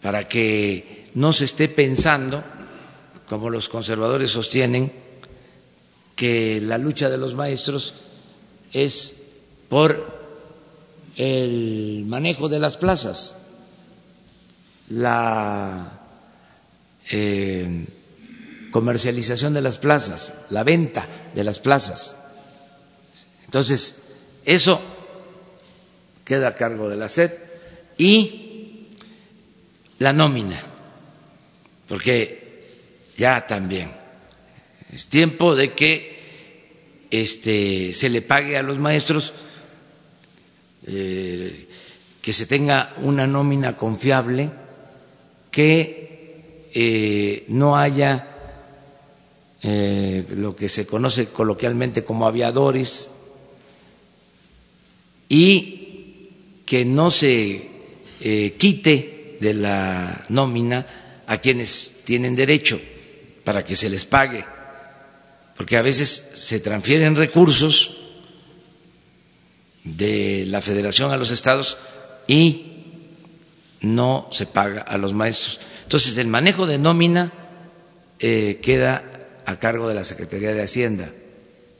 para que no se esté pensando, como los conservadores sostienen, que la lucha de los maestros es por el manejo de las plazas, la eh, comercialización de las plazas, la venta de las plazas. Entonces, eso queda a cargo de la SED y la nómina, porque ya también es tiempo de que este, se le pague a los maestros eh, que se tenga una nómina confiable, que eh, no haya eh, lo que se conoce coloquialmente como aviadores y que no se quite de la nómina a quienes tienen derecho para que se les pague, porque a veces se transfieren recursos de la federación a los estados y no se paga a los maestros. Entonces, el manejo de nómina eh, queda a cargo de la Secretaría de Hacienda.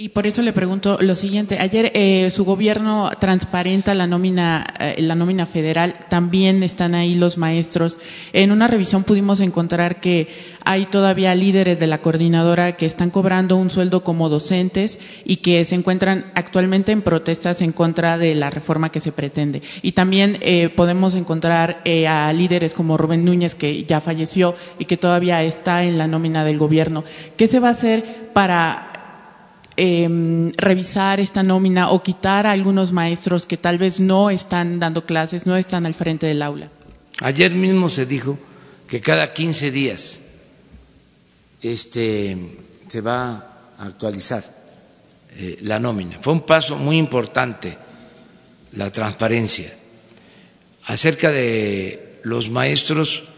Y por eso le pregunto lo siguiente. Ayer eh, su gobierno transparenta la nómina, eh, la nómina federal. También están ahí los maestros. En una revisión pudimos encontrar que hay todavía líderes de la coordinadora que están cobrando un sueldo como docentes y que se encuentran actualmente en protestas en contra de la reforma que se pretende. Y también eh, podemos encontrar a líderes como Rubén Núñez, que ya falleció y que todavía está en la nómina del gobierno. ¿Qué se va a hacer para Em, revisar esta nómina o quitar a algunos maestros que tal vez no están dando clases, no están al frente del aula? Ayer mismo se dijo que cada 15 días este, se va a actualizar eh, la nómina. Fue un paso muy importante la transparencia. Acerca de los maestros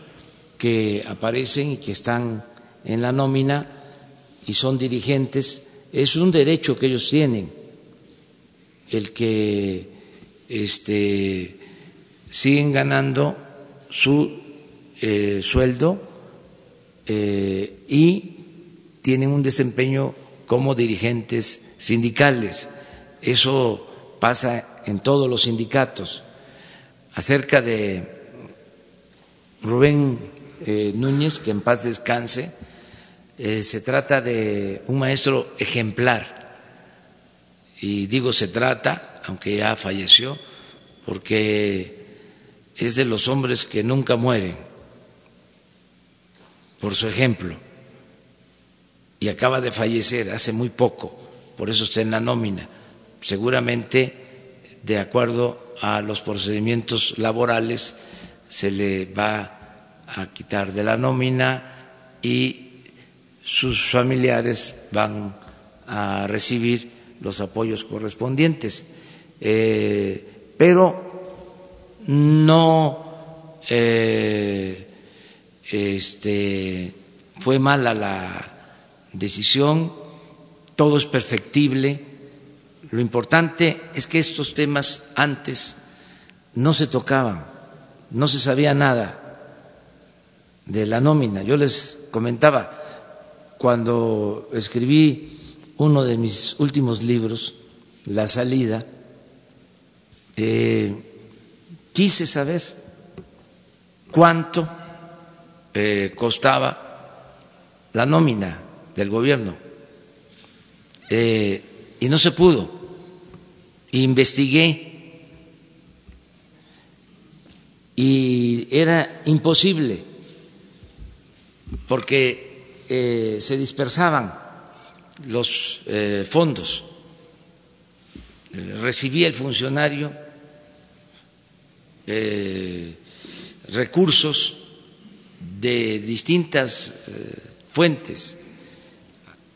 que aparecen y que están en la nómina y son dirigentes, es un derecho que ellos tienen, el que este, siguen ganando su eh, sueldo eh, y tienen un desempeño como dirigentes sindicales. Eso pasa en todos los sindicatos. Acerca de Rubén eh, Núñez, que en paz descanse, eh, se trata de un maestro ejemplar. Y digo se trata, aunque ya falleció, porque es de los hombres que nunca mueren por su ejemplo. Y acaba de fallecer hace muy poco, por eso está en la nómina. Seguramente, de acuerdo a los procedimientos laborales, se le va a quitar de la nómina y sus familiares van a recibir los apoyos correspondientes. Eh, pero no eh, este, fue mala la decisión, todo es perfectible. Lo importante es que estos temas antes no se tocaban, no se sabía nada de la nómina. Yo les comentaba, cuando escribí uno de mis últimos libros, La salida, eh, quise saber cuánto eh, costaba la nómina del gobierno eh, y no se pudo. Investigué y era imposible porque se dispersaban los fondos recibía el funcionario eh, recursos de distintas eh, fuentes.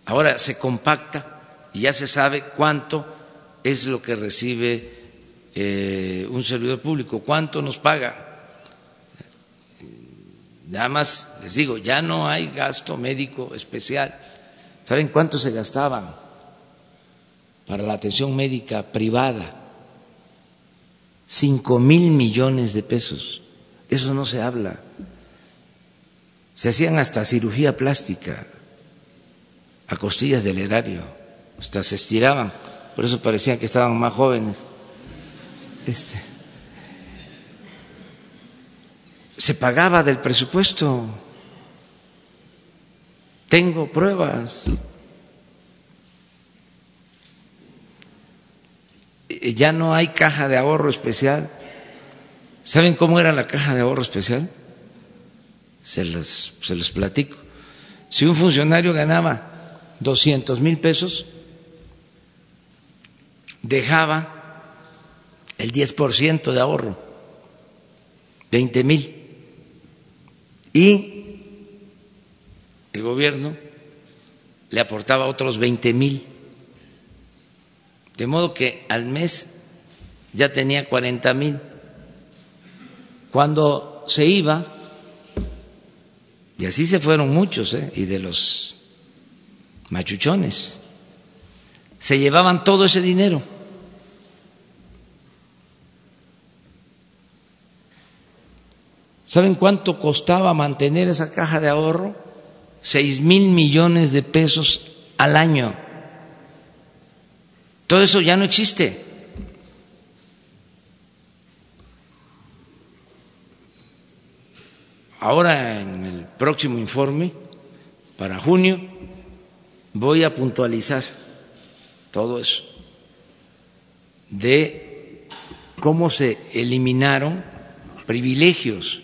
Ahora se compacta y ya se sabe cuánto es lo que recibe eh, un servidor público, cuánto nos paga. Nada más les digo, ya no hay gasto médico especial. ¿Saben cuánto se gastaban? para la atención médica privada, cinco mil millones de pesos. Eso no se habla. Se hacían hasta cirugía plástica a costillas del erario, hasta se estiraban, por eso parecían que estaban más jóvenes. Este, se pagaba del presupuesto. Tengo pruebas. Ya no hay caja de ahorro especial. ¿Saben cómo era la caja de ahorro especial? Se los, se los platico. Si un funcionario ganaba 200 mil pesos, dejaba el 10% de ahorro, 20 mil. Y el gobierno le aportaba otros 20 mil. De modo que al mes ya tenía 40 mil. Cuando se iba, y así se fueron muchos, ¿eh? y de los machuchones, se llevaban todo ese dinero. ¿Saben cuánto costaba mantener esa caja de ahorro? Seis mil millones de pesos al año. Todo eso ya no existe. Ahora en el próximo informe, para junio, voy a puntualizar todo eso, de cómo se eliminaron privilegios.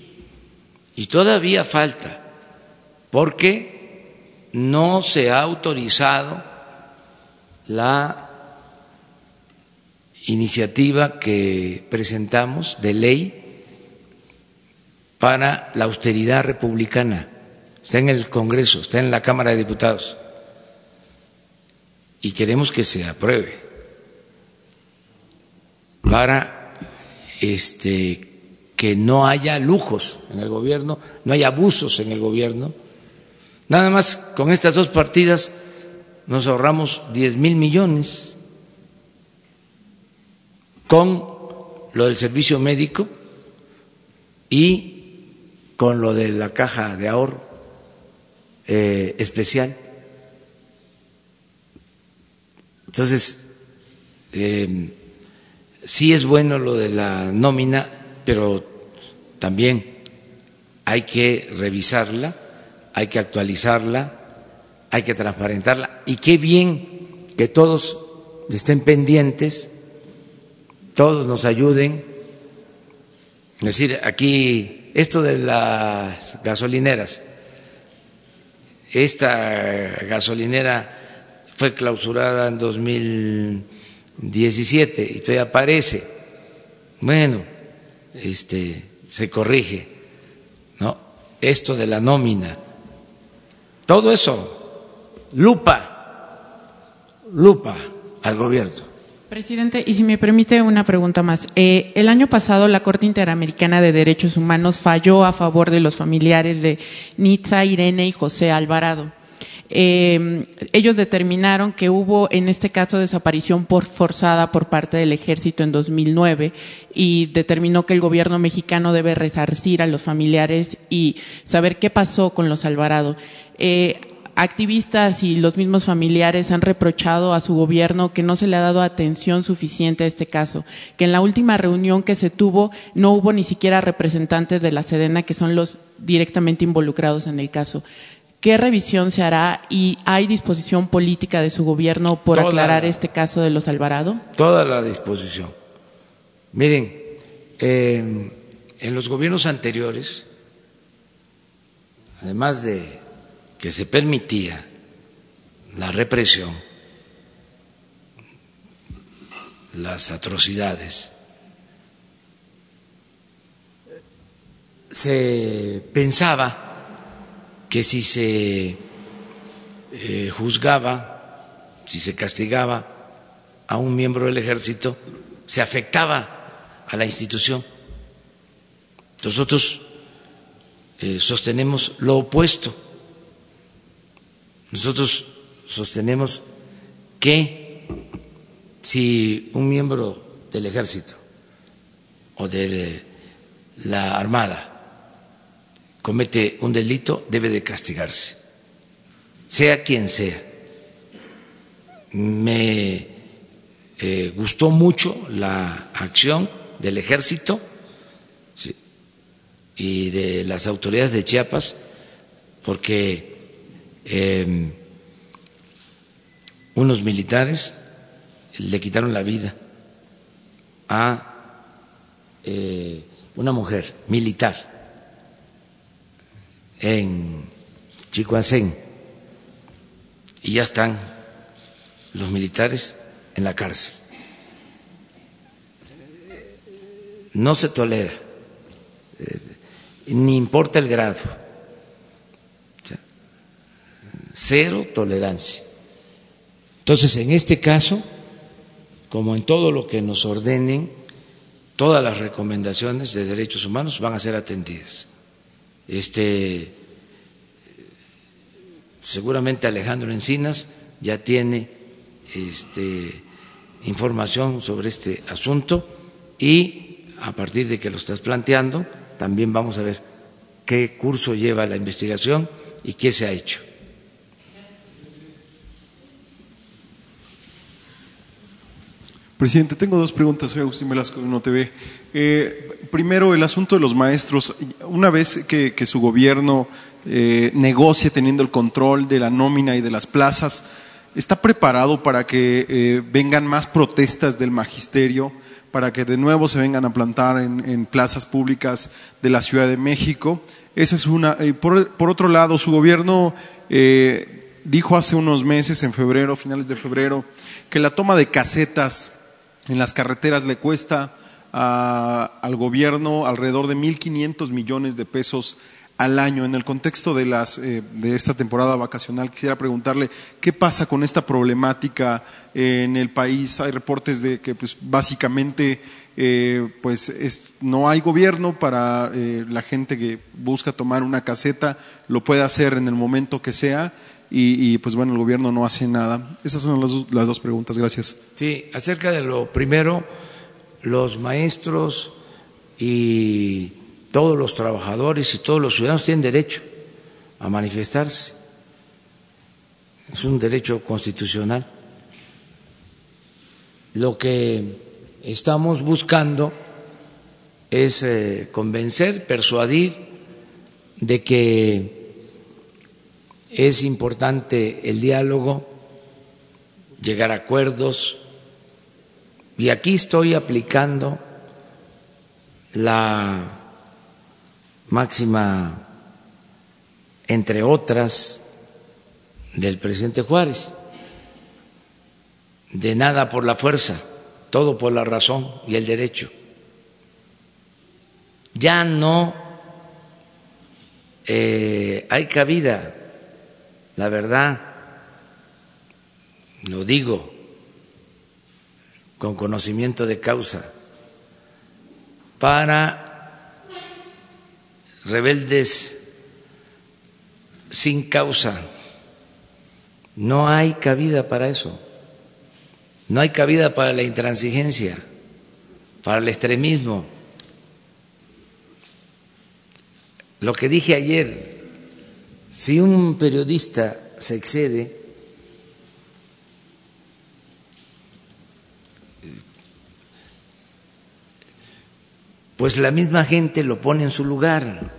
Y todavía falta, porque no se ha autorizado la iniciativa que presentamos de ley para la austeridad republicana. Está en el Congreso, está en la Cámara de Diputados. Y queremos que se apruebe para este que no haya lujos en el gobierno, no haya abusos en el gobierno. Nada más con estas dos partidas nos ahorramos 10 mil millones con lo del servicio médico y con lo de la caja de ahorro eh, especial. Entonces, eh, sí es bueno lo de la nómina, pero también hay que revisarla, hay que actualizarla, hay que transparentarla y qué bien que todos estén pendientes todos nos ayuden. Es decir, aquí, esto de las gasolineras, esta gasolinera fue clausurada en 2017 y todavía aparece. Bueno, este, se corrige, ¿no? Esto de la nómina, todo eso, lupa, lupa al gobierno. Presidente, y si me permite una pregunta más. Eh, el año pasado la Corte Interamericana de Derechos Humanos falló a favor de los familiares de Nitza, Irene y José Alvarado. Eh, ellos determinaron que hubo en este caso desaparición por forzada por parte del ejército en 2009 y determinó que el gobierno mexicano debe resarcir a los familiares y saber qué pasó con los Alvarado. Eh, activistas y los mismos familiares han reprochado a su gobierno que no se le ha dado atención suficiente a este caso, que en la última reunión que se tuvo no hubo ni siquiera representantes de la Sedena, que son los directamente involucrados en el caso. ¿Qué revisión se hará y hay disposición política de su gobierno por aclarar este caso de los Alvarado? Toda la disposición. Miren, eh, en los gobiernos anteriores, además de que se permitía la represión, las atrocidades, se pensaba que si se eh, juzgaba, si se castigaba a un miembro del ejército, se afectaba a la institución. Nosotros eh, sostenemos lo opuesto. Nosotros sostenemos que si un miembro del ejército o de la armada comete un delito, debe de castigarse, sea quien sea. Me eh, gustó mucho la acción del ejército y de las autoridades de Chiapas porque em, unos militares le quitaron la vida a eh, una mujer militar en Chicoacén y ya están los militares en la cárcel. No se tolera, eh, ni importa el grado, cero tolerancia. Entonces, en este caso, como en todo lo que nos ordenen, todas las recomendaciones de derechos humanos van a ser atendidas. Este, seguramente Alejandro Encinas ya tiene este, información sobre este asunto y a partir de que lo estás planteando, también vamos a ver qué curso lleva la investigación y qué se ha hecho. Presidente, tengo dos preguntas. Soy Agustín Velasco de Uno TV. Eh, primero, el asunto de los maestros. Una vez que, su gobierno eh, negocie teniendo el control de la nómina y de las plazas, ¿está preparado para que eh, vengan más protestas del magisterio, para que de nuevo se vengan a plantar en, plazas públicas de la Ciudad de México? Esa es una. Por, por, otro lado, su gobierno dijo hace unos meses, en febrero, finales de febrero, que la toma de casetas en las carreteras le cuesta al gobierno alrededor de 1.500 millones de pesos al año. En el contexto de, las, eh, de esta temporada vacacional, quisiera preguntarle qué pasa con esta problemática en el país. Hay reportes de que pues, básicamente eh, pues, no hay gobierno para eh, la gente que busca tomar una caseta, lo puede hacer en el momento que sea y, pues bueno, el gobierno no hace nada. Esas son las, dos preguntas. Gracias. Sí, acerca de lo primero, los maestros y todos los trabajadores y todos los ciudadanos tienen derecho a manifestarse. Es un derecho constitucional. Lo que estamos buscando es eh, convencer, persuadir de que es importante el diálogo, llegar a acuerdos, y aquí estoy aplicando la máxima, entre otras, del presidente Juárez, de nada por la fuerza, todo por la razón y el derecho. Ya no eh, hay cabida la verdad, lo digo con conocimiento de causa, para rebeldes sin causa. No hay cabida para eso. No hay cabida para la intransigencia, para el extremismo. Lo que dije ayer si un periodista se excede, pues la misma gente lo pone en su lugar.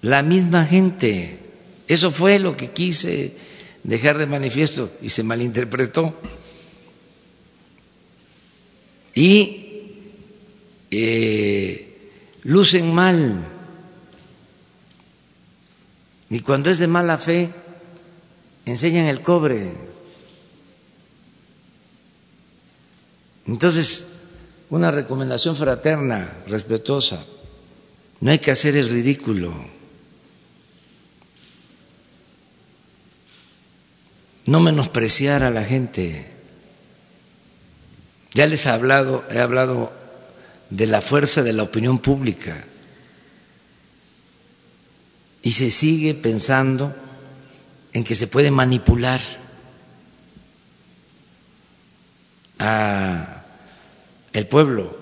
La misma gente. Eso fue lo que quise dejar de manifiesto y se malinterpretó. Y eh, lucen mal. Y cuando es de mala fe, enseñan el cobre. Entonces, una recomendación fraterna, respetuosa, no hay que hacer el ridículo. No menospreciar a la gente. Ya les he hablado, he hablado de la fuerza de la opinión pública. Y se sigue pensando en que se puede manipular a el pueblo.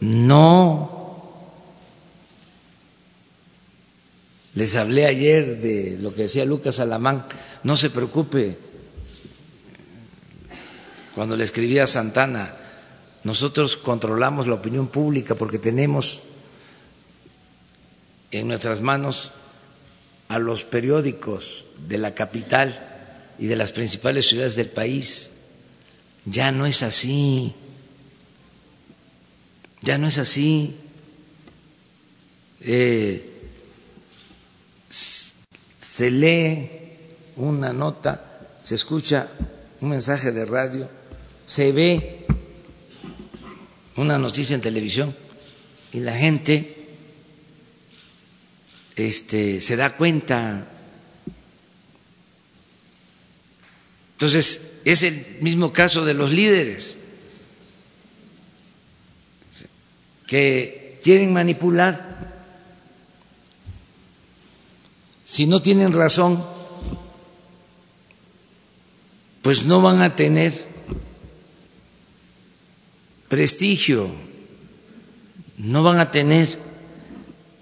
No. Les hablé ayer de lo que decía Lucas Alamán. No se preocupe. Cuando le escribí a Santana, nosotros controlamos la opinión pública porque tenemos en nuestras manos a los periódicos de la capital y de las principales ciudades del país. Ya no es así. Ya no es así. Eh, se lee una nota, se escucha un mensaje de radio, se ve una noticia en televisión y la gente este, se da cuenta. Entonces, es el mismo caso de los líderes. Que quieren manipular, si no tienen razón, pues no van a tener prestigio, no van a tener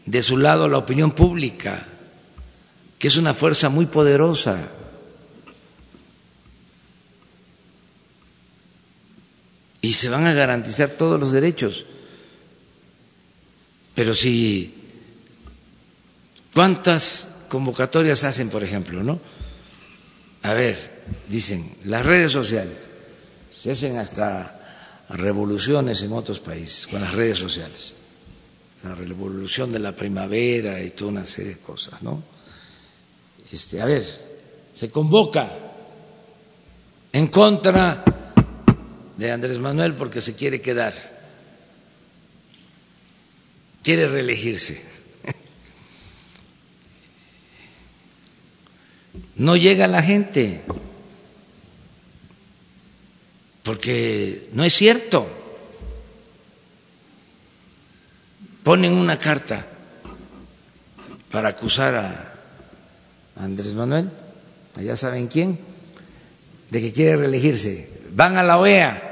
de su lado la opinión pública, que es una fuerza muy poderosa. Y se van a garantizar todos los derechos. Pero si, ¿cuántas convocatorias hacen, por ejemplo, no? A ver, dicen, las redes sociales, se hacen hasta revoluciones en otros países con las redes sociales, la revolución de la primavera y toda una serie de cosas, ¿no? Este, a ver, se convoca en contra de Andrés Manuel porque se quiere quedar quiere reelegirse. No llega la gente, porque no es cierto. Ponen una carta para acusar a Andrés Manuel, allá saben quién, de que quiere reelegirse. Van a la OEA.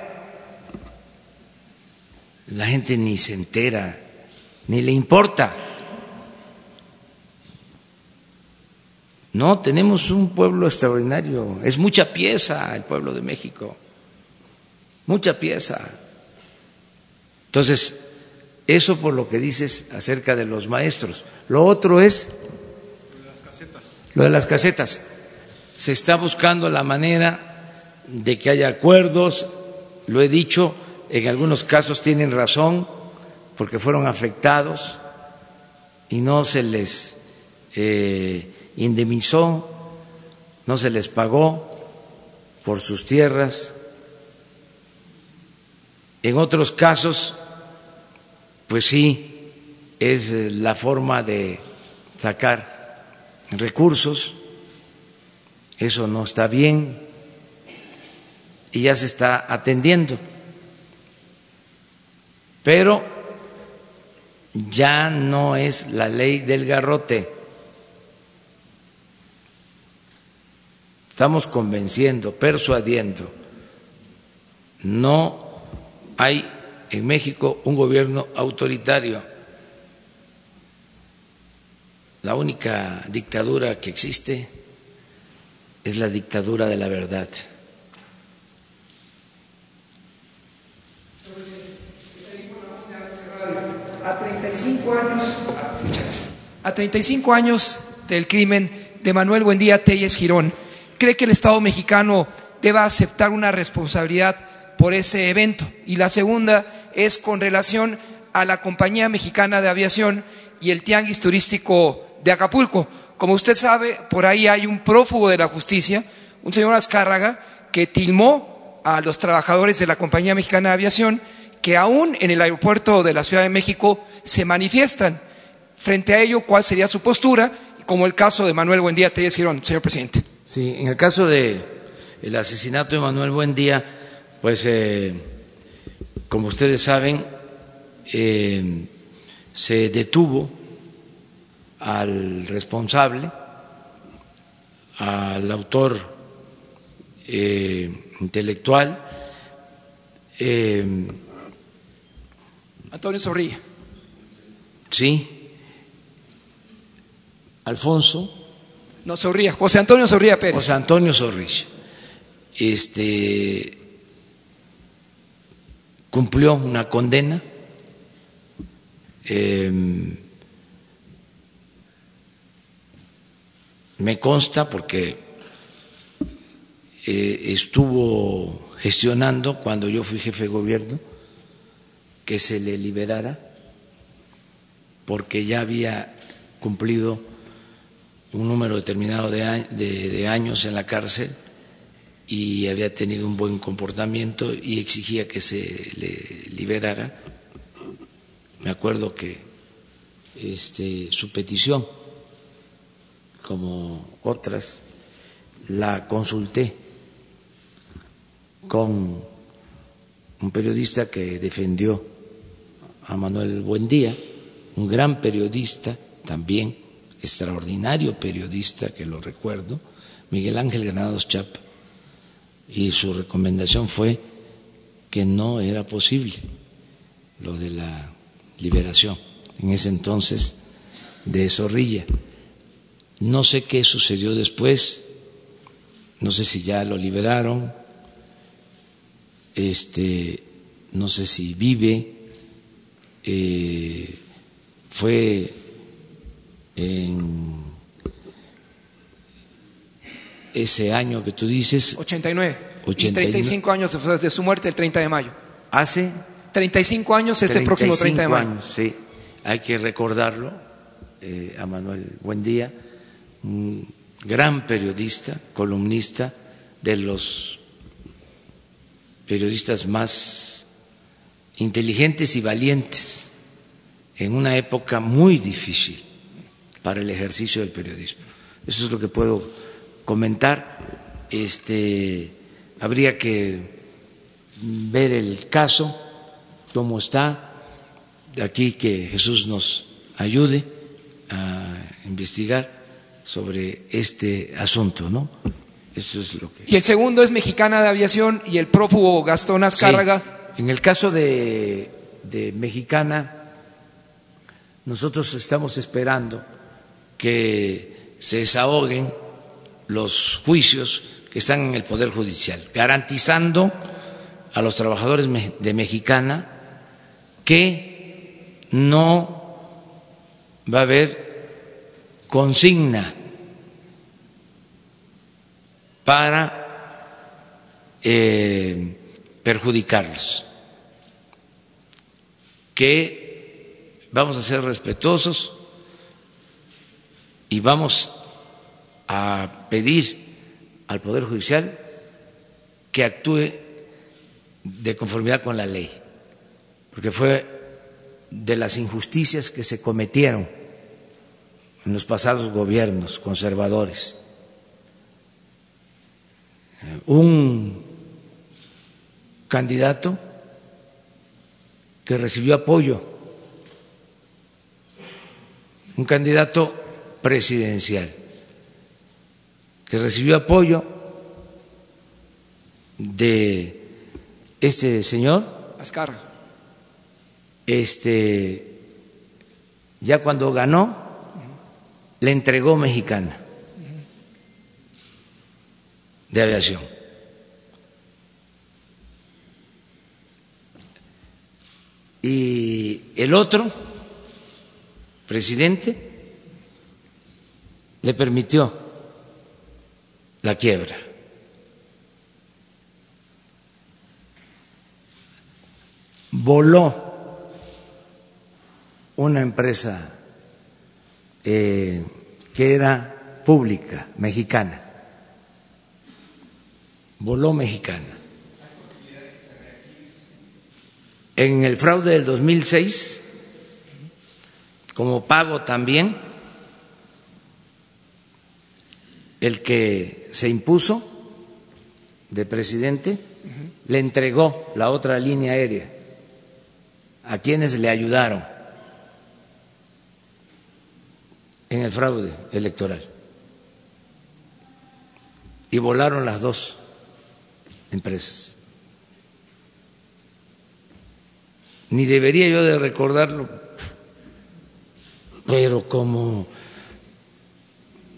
La gente ni se entera ni le importa. No, tenemos un pueblo extraordinario, es mucha pieza el pueblo de México, mucha pieza. Entonces, eso por lo que dices acerca de los maestros. Lo otro es lo de las casetas. Se está buscando la manera de que haya acuerdos, lo he dicho, en algunos casos tienen razón, porque fueron afectados y no se les eh, indemnizó, no se les pagó por sus tierras. En otros casos, pues sí, es la forma de sacar recursos, eso no está bien y ya se está atendiendo. Pero ya no es la ley del garrote. Estamos convenciendo, persuadiendo. No hay en México un gobierno autoritario. la única dictadura que existe es la dictadura de la verdad. 35 años, a 35 años del crimen de Manuel Buendía Telles Girón, ¿cree que el Estado mexicano deba aceptar una responsabilidad por ese evento? Y la segunda es con relación a la Compañía Mexicana de Aviación y el Tianguis Turístico de Acapulco. Como usted sabe, por ahí hay un prófugo de la justicia, un señor Azcárraga, que tilmó a los trabajadores de la Compañía Mexicana de Aviación que aún en el aeropuerto de la Ciudad de México se manifiestan. Frente a ello, ¿cuál sería su postura? Como el caso de Manuel Buendía Telles Girón, señor presidente. Sí, en el caso de el asesinato de Manuel Buendía, pues eh, como ustedes saben, eh, se detuvo al responsable, al autor eh, intelectual, Antonio Zorrilla. Sí, Alfonso No, Zorrilla, José Antonio Zorrilla Pérez. José Antonio Zorrilla, este cumplió una condena. eh, me consta porque eh, estuvo gestionando cuando yo fui jefe de gobierno que se le liberara porque ya había cumplido un número determinado de, años en la cárcel y había tenido un buen comportamiento y exigía que se le liberara. Me acuerdo que este, su petición, como otras, la consulté con un periodista que defendió a Manuel Buendía, un gran periodista también, extraordinario periodista que lo recuerdo, Miguel Ángel Granados Chapa, y su recomendación fue que no era posible lo de la liberación en ese entonces de Zorrilla. No sé qué sucedió después, no sé si ya lo liberaron, este, no sé si vive, eh, fue en ese año que tú dices, 89. Y 89. 35 años después de su muerte, el 30 de mayo. hace 35 años este próximo 30 de 35 mayo. años, sí, hay que recordarlo eh, a Manuel Buendía, un gran periodista, columnista, de los periodistas más inteligentes y valientes en una época muy difícil para el ejercicio del periodismo. Eso es lo que puedo comentar. Este, habría que ver el caso, cómo está, aquí que Jesús nos ayude a investigar sobre este asunto, ¿no? Eso es lo que. Y el segundo es Mexicana de Aviación y el prófugo Gastón Azcárraga. Sí. En el caso de, de Mexicana, nosotros estamos esperando que se desahoguen los juicios que están en el Poder Judicial, garantizando a los trabajadores de Mexicana que no va a haber consigna para eh, perjudicarlos, que vamos a ser respetuosos y vamos a pedir al Poder Judicial que actúe de conformidad con la ley, porque fue de las injusticias que se cometieron en los pasados gobiernos conservadores. Un candidato que recibió apoyo, un candidato presidencial que recibió apoyo de este señor, Azcárraga. este, ya cuando ganó, le entregó Mexicana de aviación. Y el otro presidente le permitió la quiebra. Voló una empresa eh, que era pública, mexicana. Voló mexicana. En el fraude del 2006, como pago también, el que se impuso de presidente le entregó la otra línea aérea a quienes le ayudaron en el fraude electoral. Y volaron las dos empresas. Ni debería yo de recordarlo, pero como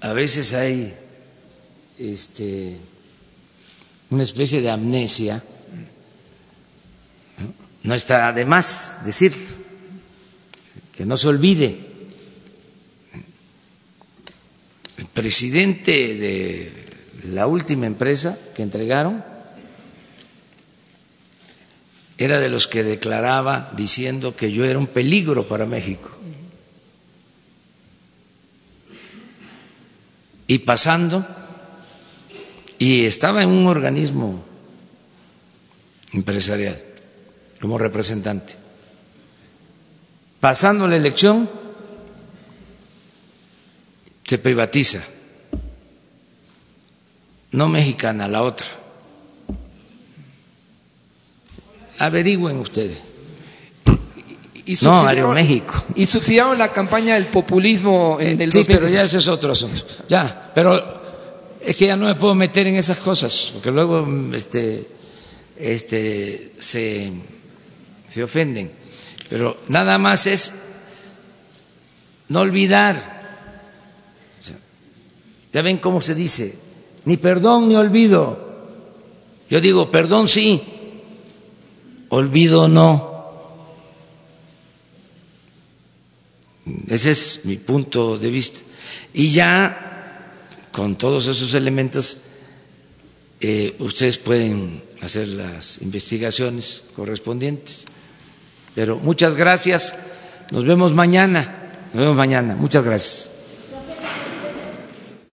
a veces hay este, una especie de amnesia, no está de más decir que no se olvide el presidente de la última empresa que entregaron era de los que declaraba diciendo que yo era un peligro para México. Y pasando, y estaba en un organismo empresarial como representante. Pasando la elección, se privatiza, no mexicana, la otra. Averigüen ustedes. Y No, Aeroméxico. Y subsidiaron la campaña del populismo en el Sí, 2000. pero ya ese es otro asunto. Ya, pero es que ya no me puedo meter en esas cosas, porque luego este, este, se, se ofenden. Pero nada más es no olvidar. Ya ven cómo se dice, ni perdón ni olvido. Yo digo, perdón sí, olvido no. Ese es mi punto de vista. Y ya con todos esos elementos, eh, ustedes pueden hacer las investigaciones correspondientes. Pero muchas gracias. Nos vemos mañana. Nos vemos mañana. Muchas gracias.